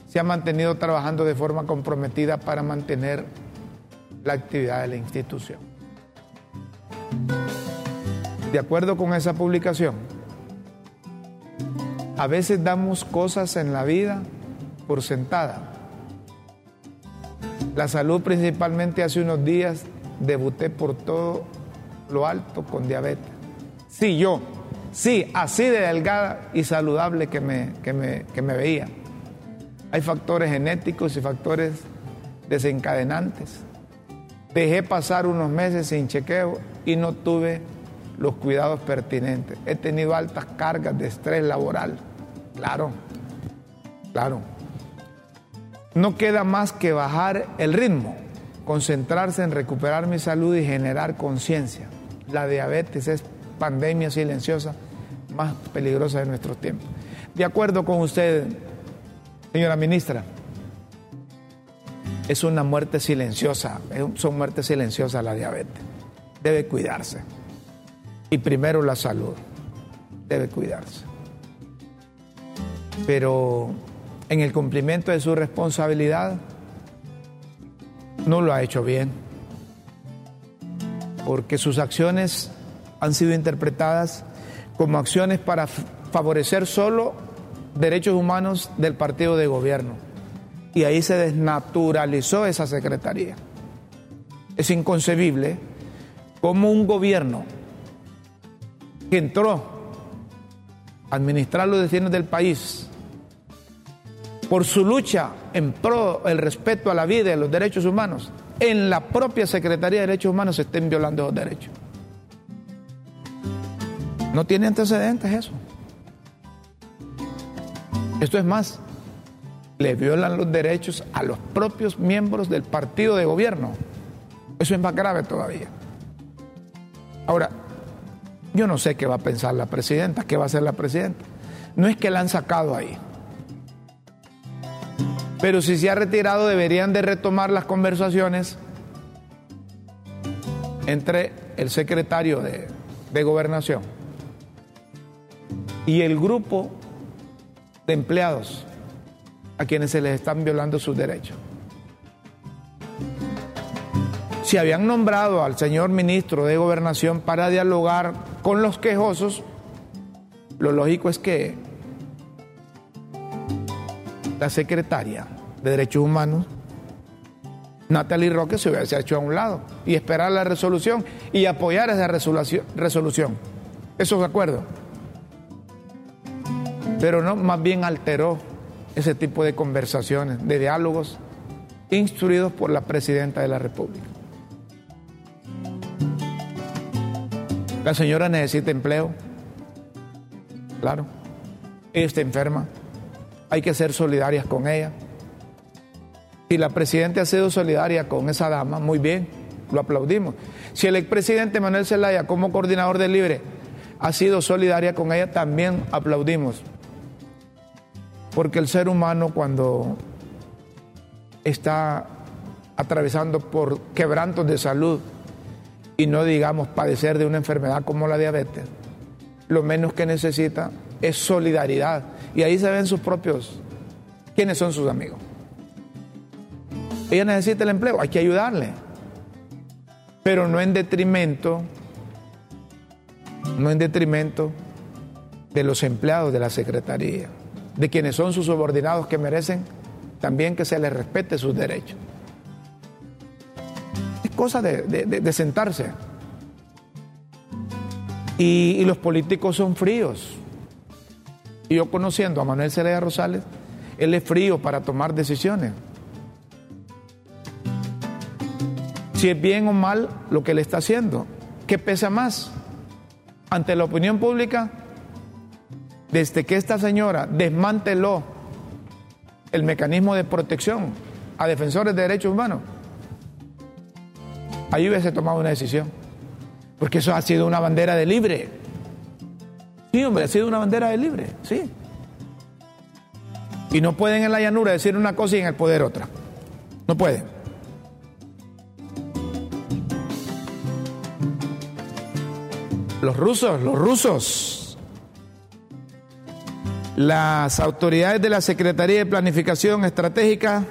Speaker 2: se ha mantenido trabajando de forma comprometida para mantener la actividad de la institución. De acuerdo con esa publicación, a veces damos cosas en la vida por sentada. La salud principalmente hace unos días debuté por todo lo alto con diabetes. Sí, yo. Sí, así de delgada y saludable que me, que me, que me veía. Hay factores genéticos y factores desencadenantes. Dejé pasar unos meses sin chequeo y no tuve los cuidados pertinentes. He tenido altas cargas de estrés laboral. Claro, claro. No queda más que bajar el ritmo, concentrarse en recuperar mi salud y generar conciencia. La diabetes es pandemia silenciosa más peligrosa de nuestros tiempos. De acuerdo con usted, señora ministra, es una muerte silenciosa, son muertes silenciosas la diabetes. Debe cuidarse. Y primero la salud, debe cuidarse. Pero en el cumplimiento de su responsabilidad, no lo ha hecho bien, porque sus acciones han sido interpretadas como acciones para favorecer solo derechos humanos del partido de gobierno. Y ahí se desnaturalizó esa secretaría. Es inconcebible cómo un gobierno que entró a administrar los destinos del país por su lucha en pro del respeto a la vida y a los derechos humanos, en la propia Secretaría de Derechos Humanos se estén violando los derechos. No tiene antecedentes eso. Esto es más, le violan los derechos a los propios miembros del partido de gobierno. Eso es más grave todavía. Ahora, yo no sé qué va a pensar la presidenta, qué va a hacer la presidenta. No es que la han sacado ahí. Pero si se ha retirado, deberían de retomar las conversaciones entre el secretario de, de gobernación y el grupo de empleados a quienes se les están violando sus derechos. Si habían nombrado al señor ministro de Gobernación para dialogar con los quejosos, lo lógico es que la secretaria de Derechos Humanos, Natalie Roque, se hubiese hecho a un lado y esperar la resolución y apoyar esa resolución. ¿Eso de acuerdo? Pero no, más bien alteró ese tipo de conversaciones, de diálogos instruidos por la presidenta de la República. La señora necesita empleo, claro, ella está enferma, hay que ser solidarias con ella. Si la presidenta ha sido solidaria con esa dama, muy bien, lo aplaudimos. Si el expresidente Manuel Zelaya como coordinador del Libre ha sido solidaria con ella, también aplaudimos. Porque el ser humano cuando está atravesando por quebrantos de salud y no digamos padecer de una enfermedad como la diabetes, lo menos que necesita es solidaridad. Y ahí se ven sus propios, quiénes son sus amigos. Ella necesita el empleo, hay que ayudarle, pero no en detrimento, no en detrimento de los empleados de la Secretaría, de quienes son sus subordinados que merecen también que se les respete sus derechos. Es cosa de, sentarse. Y, los políticos son fríos. Y yo conociendo a Manuel Celaya Rosales, él es frío para tomar decisiones. Si es bien o mal lo que le está haciendo, ¿qué pesa más? Ante la opinión pública, desde que esta señora desmanteló el mecanismo de protección a defensores de derechos humanos, ahí hubiese tomado una decisión. Porque eso ha sido una bandera de libre. Sí, hombre, ha sido una bandera de libre, sí. Y no pueden en la llanura decir una cosa y en el poder otra. No pueden. Los rusos, los rusos las autoridades de la Secretaría de Planificación Estratégica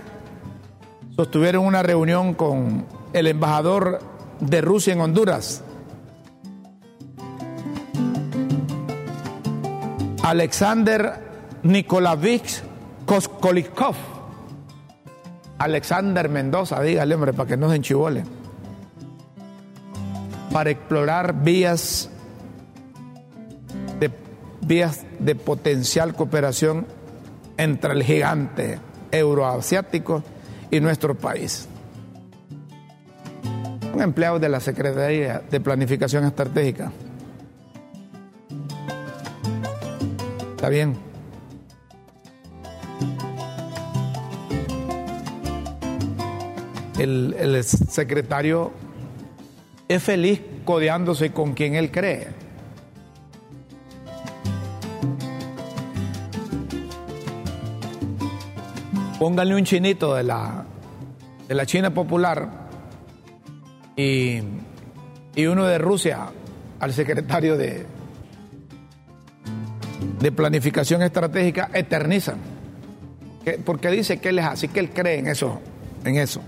Speaker 2: sostuvieron una reunión con el embajador de Rusia en Honduras, Alexander Nikolavich Koskolikov. Alexander Mendoza, dígale, hombre, para que no se enchivole. Para explorar vías vías de potencial cooperación entre el gigante euroasiático y nuestro país. Un empleado de la Secretaría de Planificación Estratégica. Está bien. El, secretario es feliz codeándose con quien él cree. Pónganle un chinito de la, de la China popular y, uno de Rusia al secretario de, de planificación estratégica eternizan. Porque dice que él es así, que él cree en eso, en eso.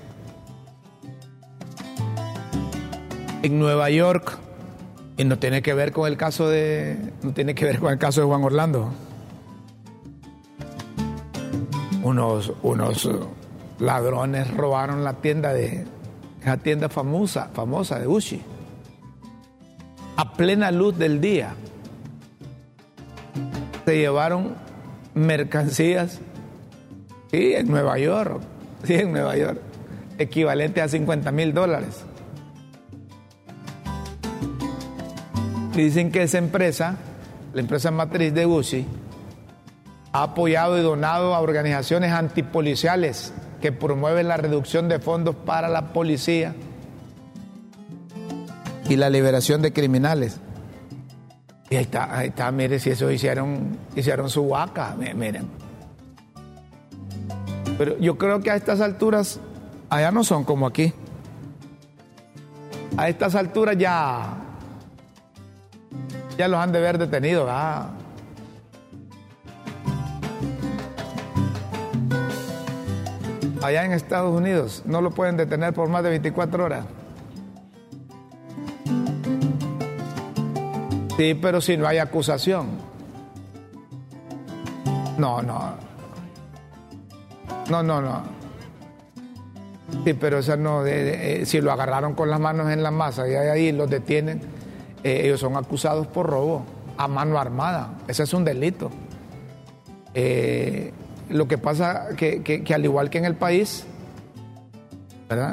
Speaker 2: En Nueva York, y no tiene que ver con el caso de, no tiene que ver con el caso de Juan Orlando unos, unos ladrones robaron la tienda de, la tienda famosa, famosa de Uchi, a plena luz del día. Se llevaron mercancías, sí, en Nueva York, *laughs* sí, en Nueva York, equivalente a 50 mil dólares. Dicen que esa empresa, la empresa matriz de Gucci, ha apoyado y donado a organizaciones antipoliciales que promueven la reducción de fondos para la policía y la liberación de criminales. Y ahí está, ahí está, mire, si eso hicieron, hicieron su vaca, miren. Pero yo creo que a estas alturas, allá no son como aquí. A estas alturas ya, ya los han de ver detenidos, ¿verdad? Allá en Estados Unidos no lo pueden detener por más de 24 horas. Sí, pero si no hay acusación. No, no. No, no, no. Sí, pero esa no, eh, si lo agarraron con las manos en la masa y ahí los detienen, eh, ellos son acusados por robo a mano armada. Ese es un delito. Eh, lo que pasa que, que, al igual que en el país,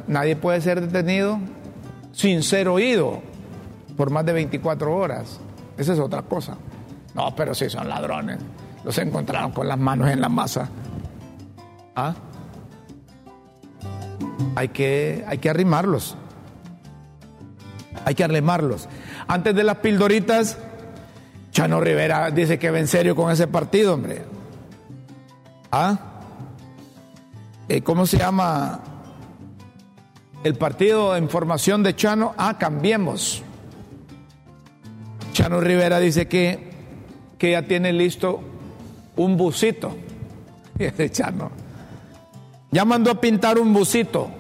Speaker 2: nadie puede ser detenido sin ser oído por más de 24 horas. Esa es otra cosa. No, pero si son ladrones. Los encontraron con las manos en la masa. ¿Ah? Hay que, hay que arrimarlos. Hay que arlemarlos. Antes de las pildoritas, Chano Rivera dice que va en serio con ese partido, hombre. ¿Ah? Eh, ¿Cómo se llama? El partido en formación de Chano. Ah, cambiemos. Chano Rivera dice que, que ya tiene listo un busito. *laughs* Chano. Ya mandó a pintar un busito.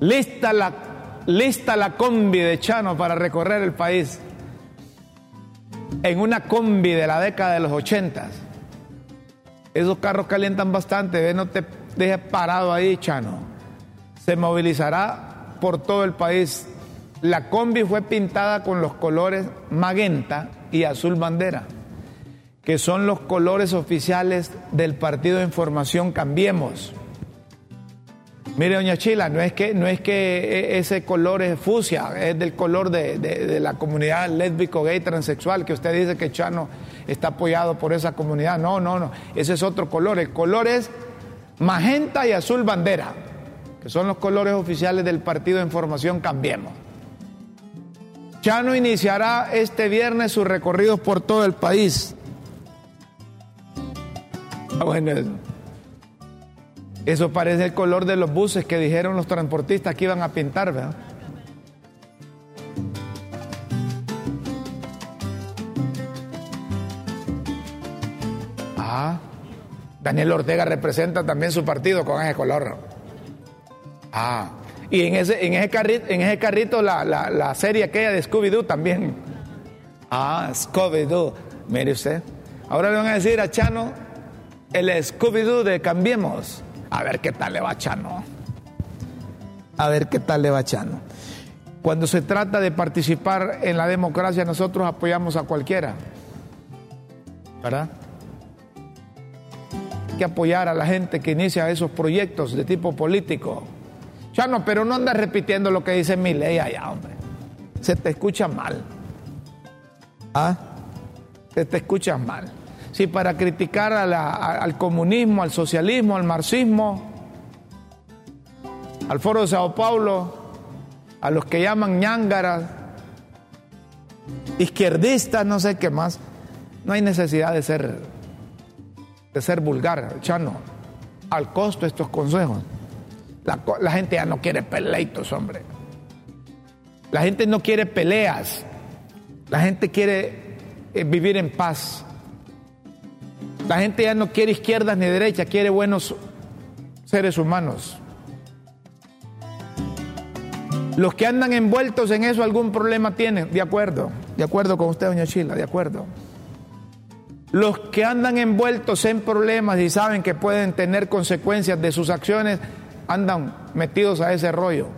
Speaker 2: Lista la, lista la combi de Chano para recorrer el país. En una combi de la década de los ochentas. Esos carros calientan bastante, ve, no te dejes parado ahí, Chano. Se movilizará por todo el país. La combi fue pintada con los colores magenta y azul bandera que son los colores oficiales del partido de información Cambiemos. Mire, doña Chila, no es que, no es que e, ese color es fucsia, es del color de, la comunidad lésbico, gay, transexual, que usted dice que Chano está apoyado por esa comunidad. No, no, no, ese es otro color. El color es magenta y azul bandera, que son los colores oficiales del partido de información Cambiemos. Chano iniciará este viernes sus recorridos por todo el país Ah, bueno. Eso parece el color de los buses que dijeron los transportistas que iban a pintar, ¿verdad? Ah, Daniel Ortega representa también su partido con ese color. Ah, y en ese, en ese carrito, en ese carrito la, la serie aquella de Scooby-Doo también. Ah, Scooby-Doo. Mire usted. Ahora le van a decir a Chano el Scooby-Doo de Cambiemos. A ver qué tal le va Chano. A ver qué tal le va Chano. Cuando se trata de participar en la democracia, nosotros apoyamos a cualquiera. ¿Verdad? Hay que apoyar a la gente que inicia esos proyectos de tipo político. Chano, pero no andas repitiendo lo que dice mi ley allá, hombre. Se te escucha mal. ¿Ah? Se te escucha mal si para criticar al comunismo, al socialismo, al marxismo, al foro de Sao Paulo, a los que llaman ñángaras, izquierdistas, no sé qué más, no hay necesidad de ser, de ser vulgar, chano, al costo de estos consejos. La, gente ya no quiere peleitos, hombre. La gente no quiere peleas. La gente quiere eh, vivir en paz. La gente ya no quiere izquierdas ni derechas, quiere buenos seres humanos. Los que andan envueltos en eso algún problema tienen, de acuerdo, de acuerdo con usted, doña Chila, de acuerdo. Los que andan envueltos en problemas y saben que pueden tener consecuencias de sus acciones, andan metidos a ese rollo.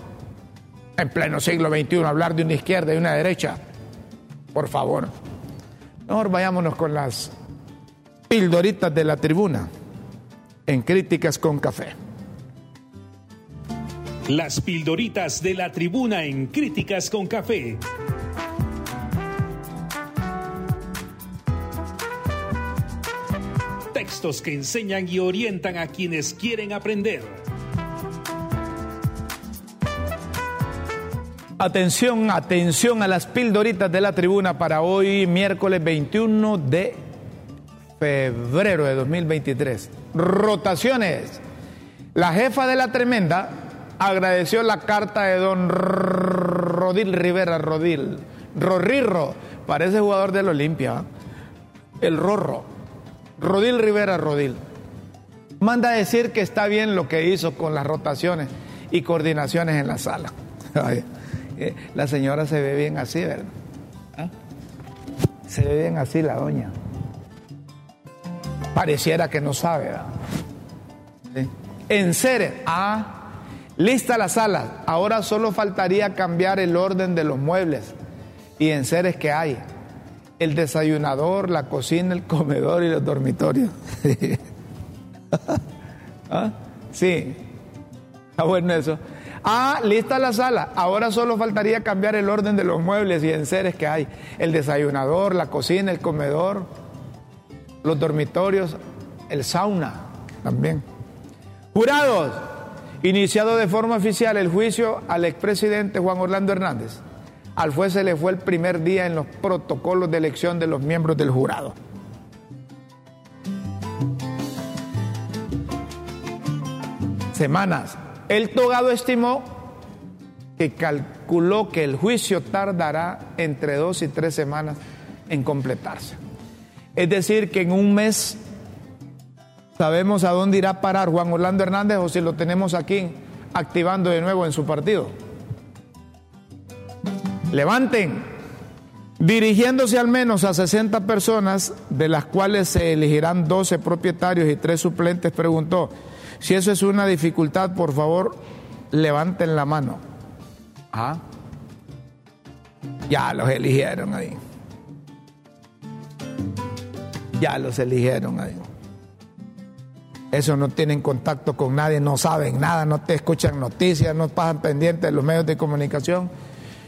Speaker 2: En pleno siglo XXI, hablar de una izquierda y una derecha, por favor. Mejor vayámonos con las pildoritas de la tribuna en Críticas con Café.
Speaker 3: Las pildoritas de la tribuna en Críticas con Café. Textos que enseñan y orientan a quienes quieren aprender.
Speaker 2: Atención, atención a las pildoritas de la tribuna para hoy, miércoles 21 de febrero de 2023. Rotaciones. La jefa de la tremenda agradeció la carta de don Rodil Rivera Rodil. Rorrirro, parece jugador del Olimpia. El Rorro. Rodil Rivera Rodil. Manda a decir que está bien lo que hizo con las rotaciones y coordinaciones en la sala. *laughs* Eh, la señora se ve bien así, ¿verdad? ¿Ah? Se ve bien así la doña pareciera que no sabe. En Ceres, ah, lista la sala. Ahora solo faltaría cambiar el orden de los muebles. Y en Ceres, ¿qué hay? El desayunador, la cocina, el comedor y los dormitorios. ¿Ah? Sí. Está bueno eso. Ah, lista la sala. Ahora solo faltaría cambiar el orden de los muebles y en seres que hay. El desayunador, la cocina, el comedor, *laughs* los dormitorios, el sauna también. Jurados, Iniciado de forma oficial el juicio al expresidente Juan Orlando Hernández, al juez se le fue el primer día en los protocolos de elección de los miembros del jurado. Semanas. El togado estimó que calculó que el juicio tardará entre dos y tres semanas en completarse. Es decir, que en un mes sabemos a dónde irá a parar Juan Orlando Hernández o si lo tenemos aquí activando de nuevo en su partido. Levanten, dirigiéndose al menos a 60 personas, de las cuales se elegirán 12 propietarios y 3 suplentes, preguntó, si eso es una dificultad, por favor, levanten la mano. ¿Ah? Ya los eligieron ahí. Ya los eligieron ahí. Eso no tienen contacto con nadie, no saben nada, no te escuchan noticias, no pasan pendientes de los medios de comunicación.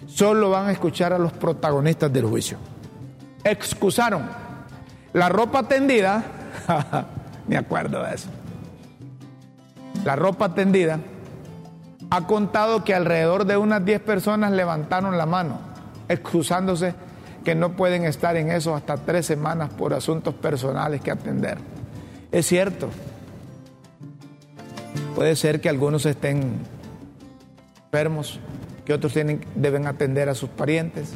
Speaker 2: Solo van a escuchar a los protagonistas del juicio. Excusaron. La ropa tendida, *laughs* me acuerdo de eso. La ropa tendida ha contado que alrededor de unas 10 personas levantaron la mano, excusándose que no pueden estar en eso hasta tres semanas por asuntos personales que atender. Es cierto, Puede ser que algunos estén enfermos, que otros tienen, deben atender a sus parientes,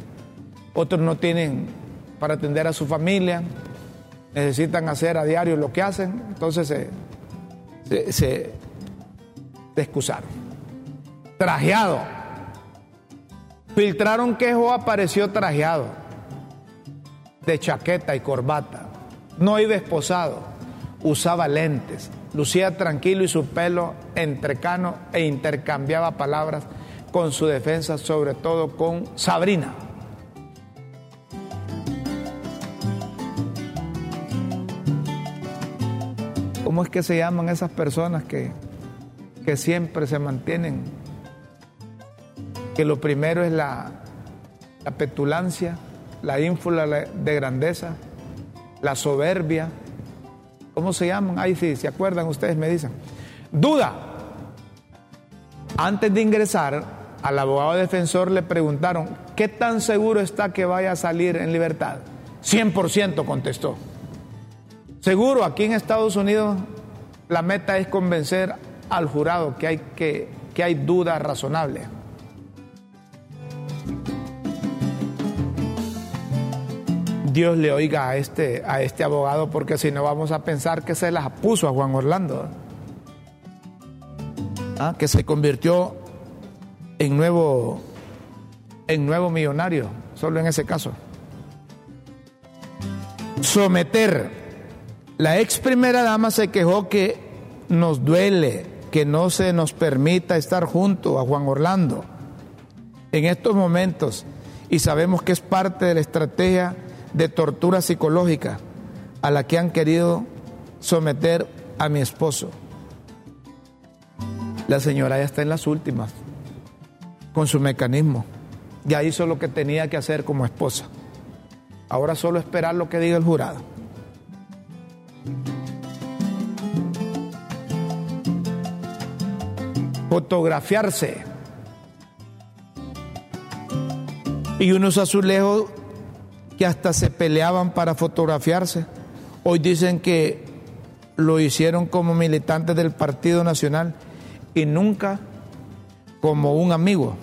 Speaker 2: otros no tienen para atender a su familia, necesitan hacer a diario lo que hacen, entonces se, se, excusaron. Trajeado. Filtraron que Jo apareció trajeado, de chaqueta y corbata. No iba esposado, usaba lentes, lucía tranquilo y su pelo entrecano e intercambiaba palabras con su defensa, sobre todo con Sabrina. ¿Cómo es que se llaman esas personas que, que siempre se mantienen? Que lo primero es la, la petulancia, la ínfula de grandeza, la soberbia, ¿Cómo se llaman? Ahí sí, ¿se acuerdan ustedes? Me dicen. Duda. Antes de ingresar, al abogado defensor le preguntaron, ¿qué tan seguro está que vaya a salir en libertad? 100% contestó. Seguro, aquí en Estados Unidos la meta es convencer al jurado que hay, que, que hay duda razonable. Dios le oiga a este, a este abogado, porque si no vamos a pensar que se las puso a Juan Orlando, ¿Ah? que se convirtió en nuevo, en nuevo millonario, solo en ese caso. Someter. La ex primera dama se quejó que nos duele que no se nos permita estar junto a Juan Orlando en estos momentos y sabemos que es parte de la estrategia de tortura psicológica a la que han querido someter a mi esposo. La señora ya está en las últimas con su mecanismo. Ya hizo lo que tenía que hacer como esposa. Ahora solo esperar lo que diga el jurado. Fotografiarse. Y unos azulejos que hasta se peleaban para fotografiarse. Hoy dicen que lo hicieron como militantes del Partido Nacional y nunca como un amigo.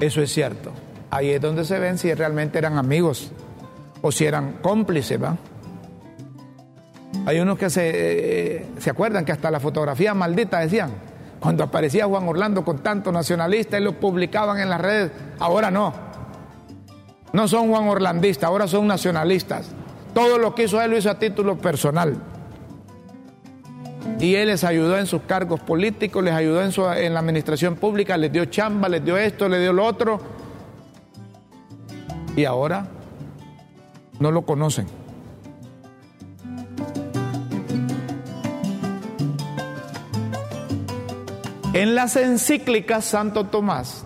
Speaker 2: Eso es cierto. Ahí es donde se ven si realmente eran amigos o si eran cómplices, ¿va? Hay unos que se, eh, se acuerdan que hasta la fotografía maldita decían, cuando aparecía Juan Orlando con tanto nacionalista y lo publicaban en las redes, ahora no. No son Juan Orlandistas, ahora son nacionalistas. Todo lo que hizo él lo hizo a título personal. Y él les ayudó en sus cargos políticos, les ayudó en, su, en la administración pública, les dio chamba, les dio esto, les dio lo otro. Y ahora no lo conocen. En las encíclicas Santo Tomás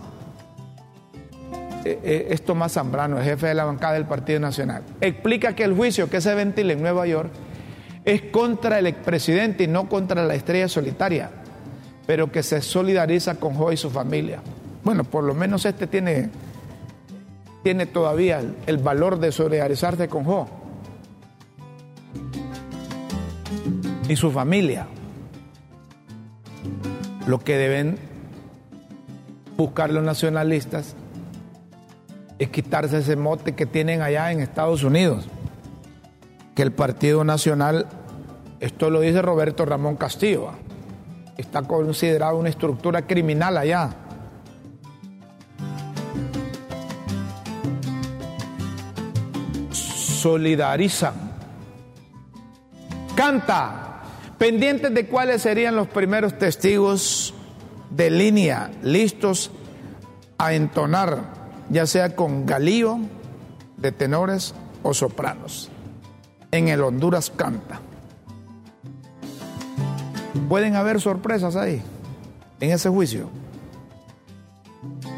Speaker 2: eh, eh, es Tomás Zambrano, el jefe de la bancada del Partido Nacional, explica que el juicio que se ventila en Nueva York es contra el expresidente y no contra la estrella solitaria. pero que se solidariza con Jo y su familia. Bueno, por lo menos este tiene, tiene todavía el, el valor de solidarizarse con Jo y su familia. Lo que deben buscar los nacionalistas es quitarse ese mote que tienen allá en Estados Unidos, que el Partido Nacional, esto lo dice Roberto Ramón Castillo, está considerado una estructura criminal allá. Solidarizan. Canta, pendientes de cuáles serían los primeros testigos de línea listos a entonar, ya sea con galío de tenores o sopranos. En el Honduras canta. Pueden haber sorpresas ahí, en ese juicio.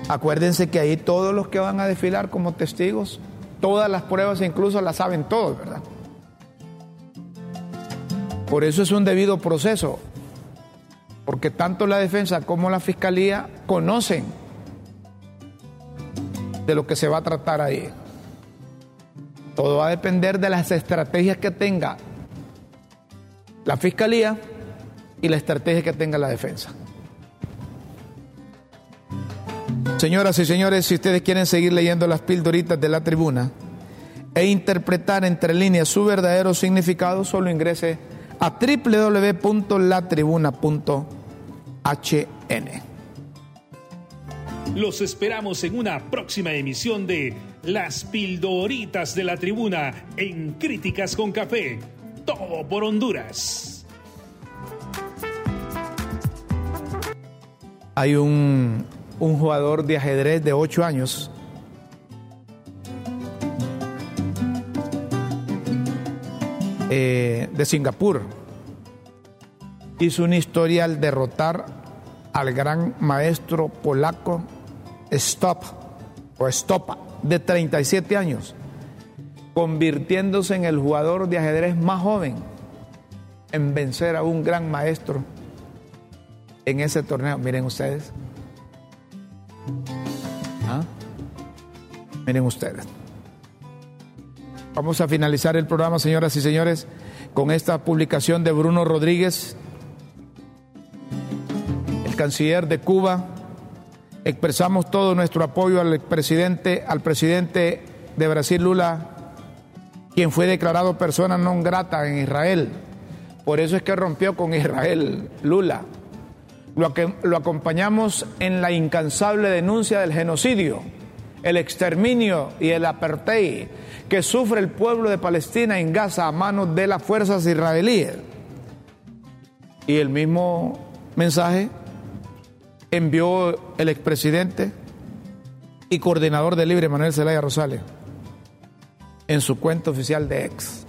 Speaker 2: Acuérdense que ahí todos los que van a desfilar como testigos, todas las pruebas incluso las saben todos, ¿verdad? Por eso es un debido proceso, porque tanto la defensa como la fiscalía conocen de lo que se va a tratar ahí. Todo va a depender de las estrategias que tenga la fiscalía y la estrategia que tenga la defensa. Señoras y señores, si ustedes quieren seguir leyendo las pildoritas de la tribuna e interpretar entre líneas su verdadero significado, solo ingrese a www.latribuna.hn.
Speaker 3: Los esperamos en una próxima emisión de Las Pildoritas de la Tribuna en Críticas con Café. Todo por Honduras.
Speaker 2: Hay un, un jugador de ajedrez de 8 años eh, de Singapur. Hizo una historia al derrotar al gran maestro polaco Stop o Stopa de 37 años, convirtiéndose en el jugador de ajedrez más joven en vencer a un gran maestro en ese torneo. Miren ustedes. ¿Ah? Miren ustedes. Vamos a finalizar el programa, señoras y señores, con esta publicación de Bruno Rodríguez, el canciller de Cuba. Expresamos todo nuestro apoyo al presidente, al presidente de Brasil, Lula, quien fue declarado persona non grata en Israel. Por eso es que rompió con Israel, Lula. Lo, que, lo acompañamos en la incansable denuncia del genocidio, el exterminio y el apartheid que sufre el pueblo de Palestina en Gaza a manos de las fuerzas israelíes. Y el mismo mensaje envió el expresidente y coordinador de Libre Manuel Zelaya Rosales en su cuenta oficial de ex.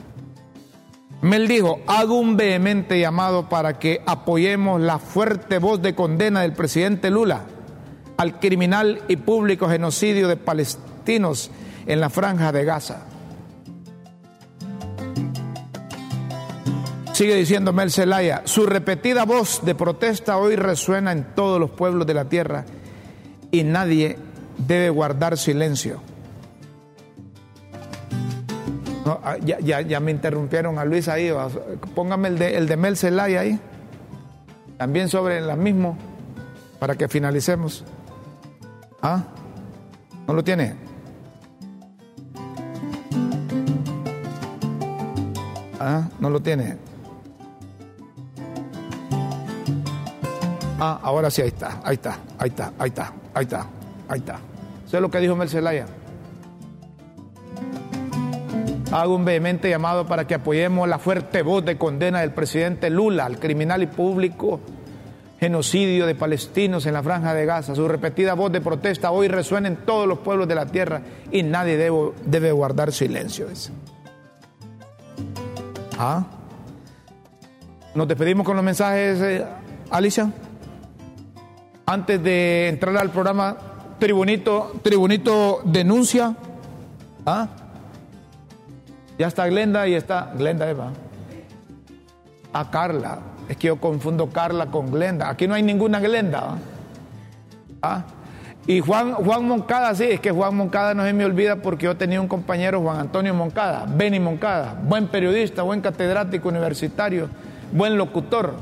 Speaker 2: Mel dijo, hago un vehemente llamado para que apoyemos la fuerte voz de condena del presidente Lula al criminal y público genocidio de palestinos en la franja de Gaza. Sigue diciendo Mel Zelaya, su repetida voz de protesta hoy resuena en todos los pueblos de la tierra y nadie debe guardar silencio. Ah, ya, me interrumpieron a Luis ahí, póngame el de, el Mel Zelaya ahí, también sobre el mismo, para que finalicemos. ¿Ah? ¿No lo tiene? ¿Ah? ¿No lo tiene? Ah, ahora sí, ahí está, ahí está, ahí está, ahí está, ahí está, ahí está. Eso es lo que dijo Mel Zelaya. Hago un vehemente llamado para que apoyemos la fuerte voz de condena del presidente Lula al criminal y público genocidio de palestinos en la franja de Gaza. Su repetida voz de protesta hoy resuena en todos los pueblos de la tierra y nadie debe, debe guardar silencio. ¿Ah? Nos despedimos con los mensajes, eh, Alicia. Antes de entrar al programa, Tribunito, Tribunito denuncia. ¿Ah? Ya está Glenda y está Glenda Eva. A Carla. Es que yo confundo Carla con Glenda. Aquí no hay ninguna Glenda. ¿Ah? Y Juan, Juan Moncada, sí, es que Juan Moncada no se me olvida porque yo tenía un compañero, Juan Antonio Moncada, Benny Moncada, buen periodista, buen catedrático universitario, buen locutor.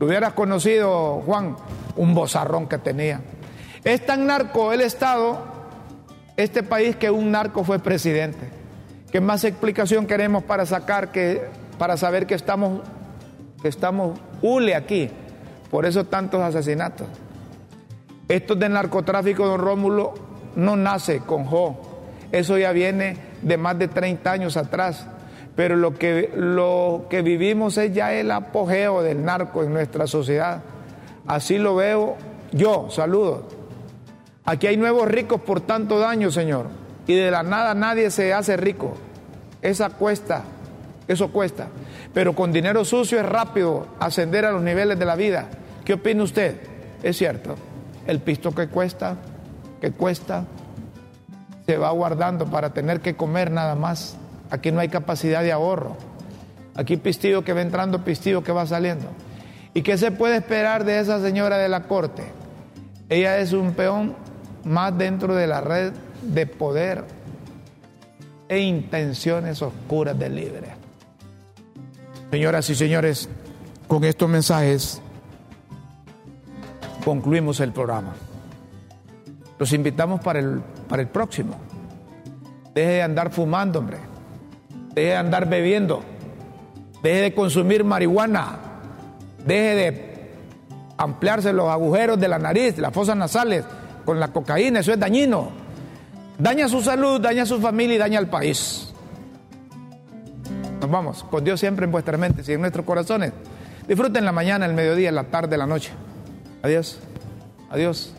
Speaker 2: Lo hubieras conocido, Juan, un bozarrón que tenía. Es tan narco el Estado, este país, que un narco fue presidente. ¿Qué más explicación queremos para sacar que, para saber que estamos, que estamos hule aquí? Por eso tantos asesinatos. Esto del narcotráfico, don Rómulo, no nace con Jo. Eso ya viene de más de 30 años atrás. Pero lo que, lo que vivimos es ya el apogeo del narco en nuestra sociedad. Así lo veo yo. Saludos. Aquí hay nuevos ricos por tanto daño, Señor. Y de la nada nadie se hace rico. Esa cuesta, eso cuesta. Pero con dinero sucio es rápido ascender a los niveles de la vida. ¿Qué opina usted? Es cierto el pisto que cuesta, que cuesta, se va guardando para tener que comer nada más. Aquí no hay capacidad de ahorro. Aquí pistillo que va entrando, pistillo que va saliendo. ¿Y qué se puede esperar de esa señora de la corte? Ella es un peón más dentro de la red de poder e intenciones oscuras del libre. Señoras y señores, con estos mensajes concluimos el programa. Los invitamos para el, para el próximo. Deje de andar fumando, hombre. Deje de andar bebiendo. Deje de consumir marihuana. Deje de ampliarse los agujeros de la nariz, las fosas nasales con la cocaína. Eso es dañino. Daña su salud, daña su familia y daña al país. Nos vamos. Con Dios siempre en vuestras mentes y en nuestros corazones. Disfruten la mañana, el mediodía, la tarde, la noche. Adiós. Adiós.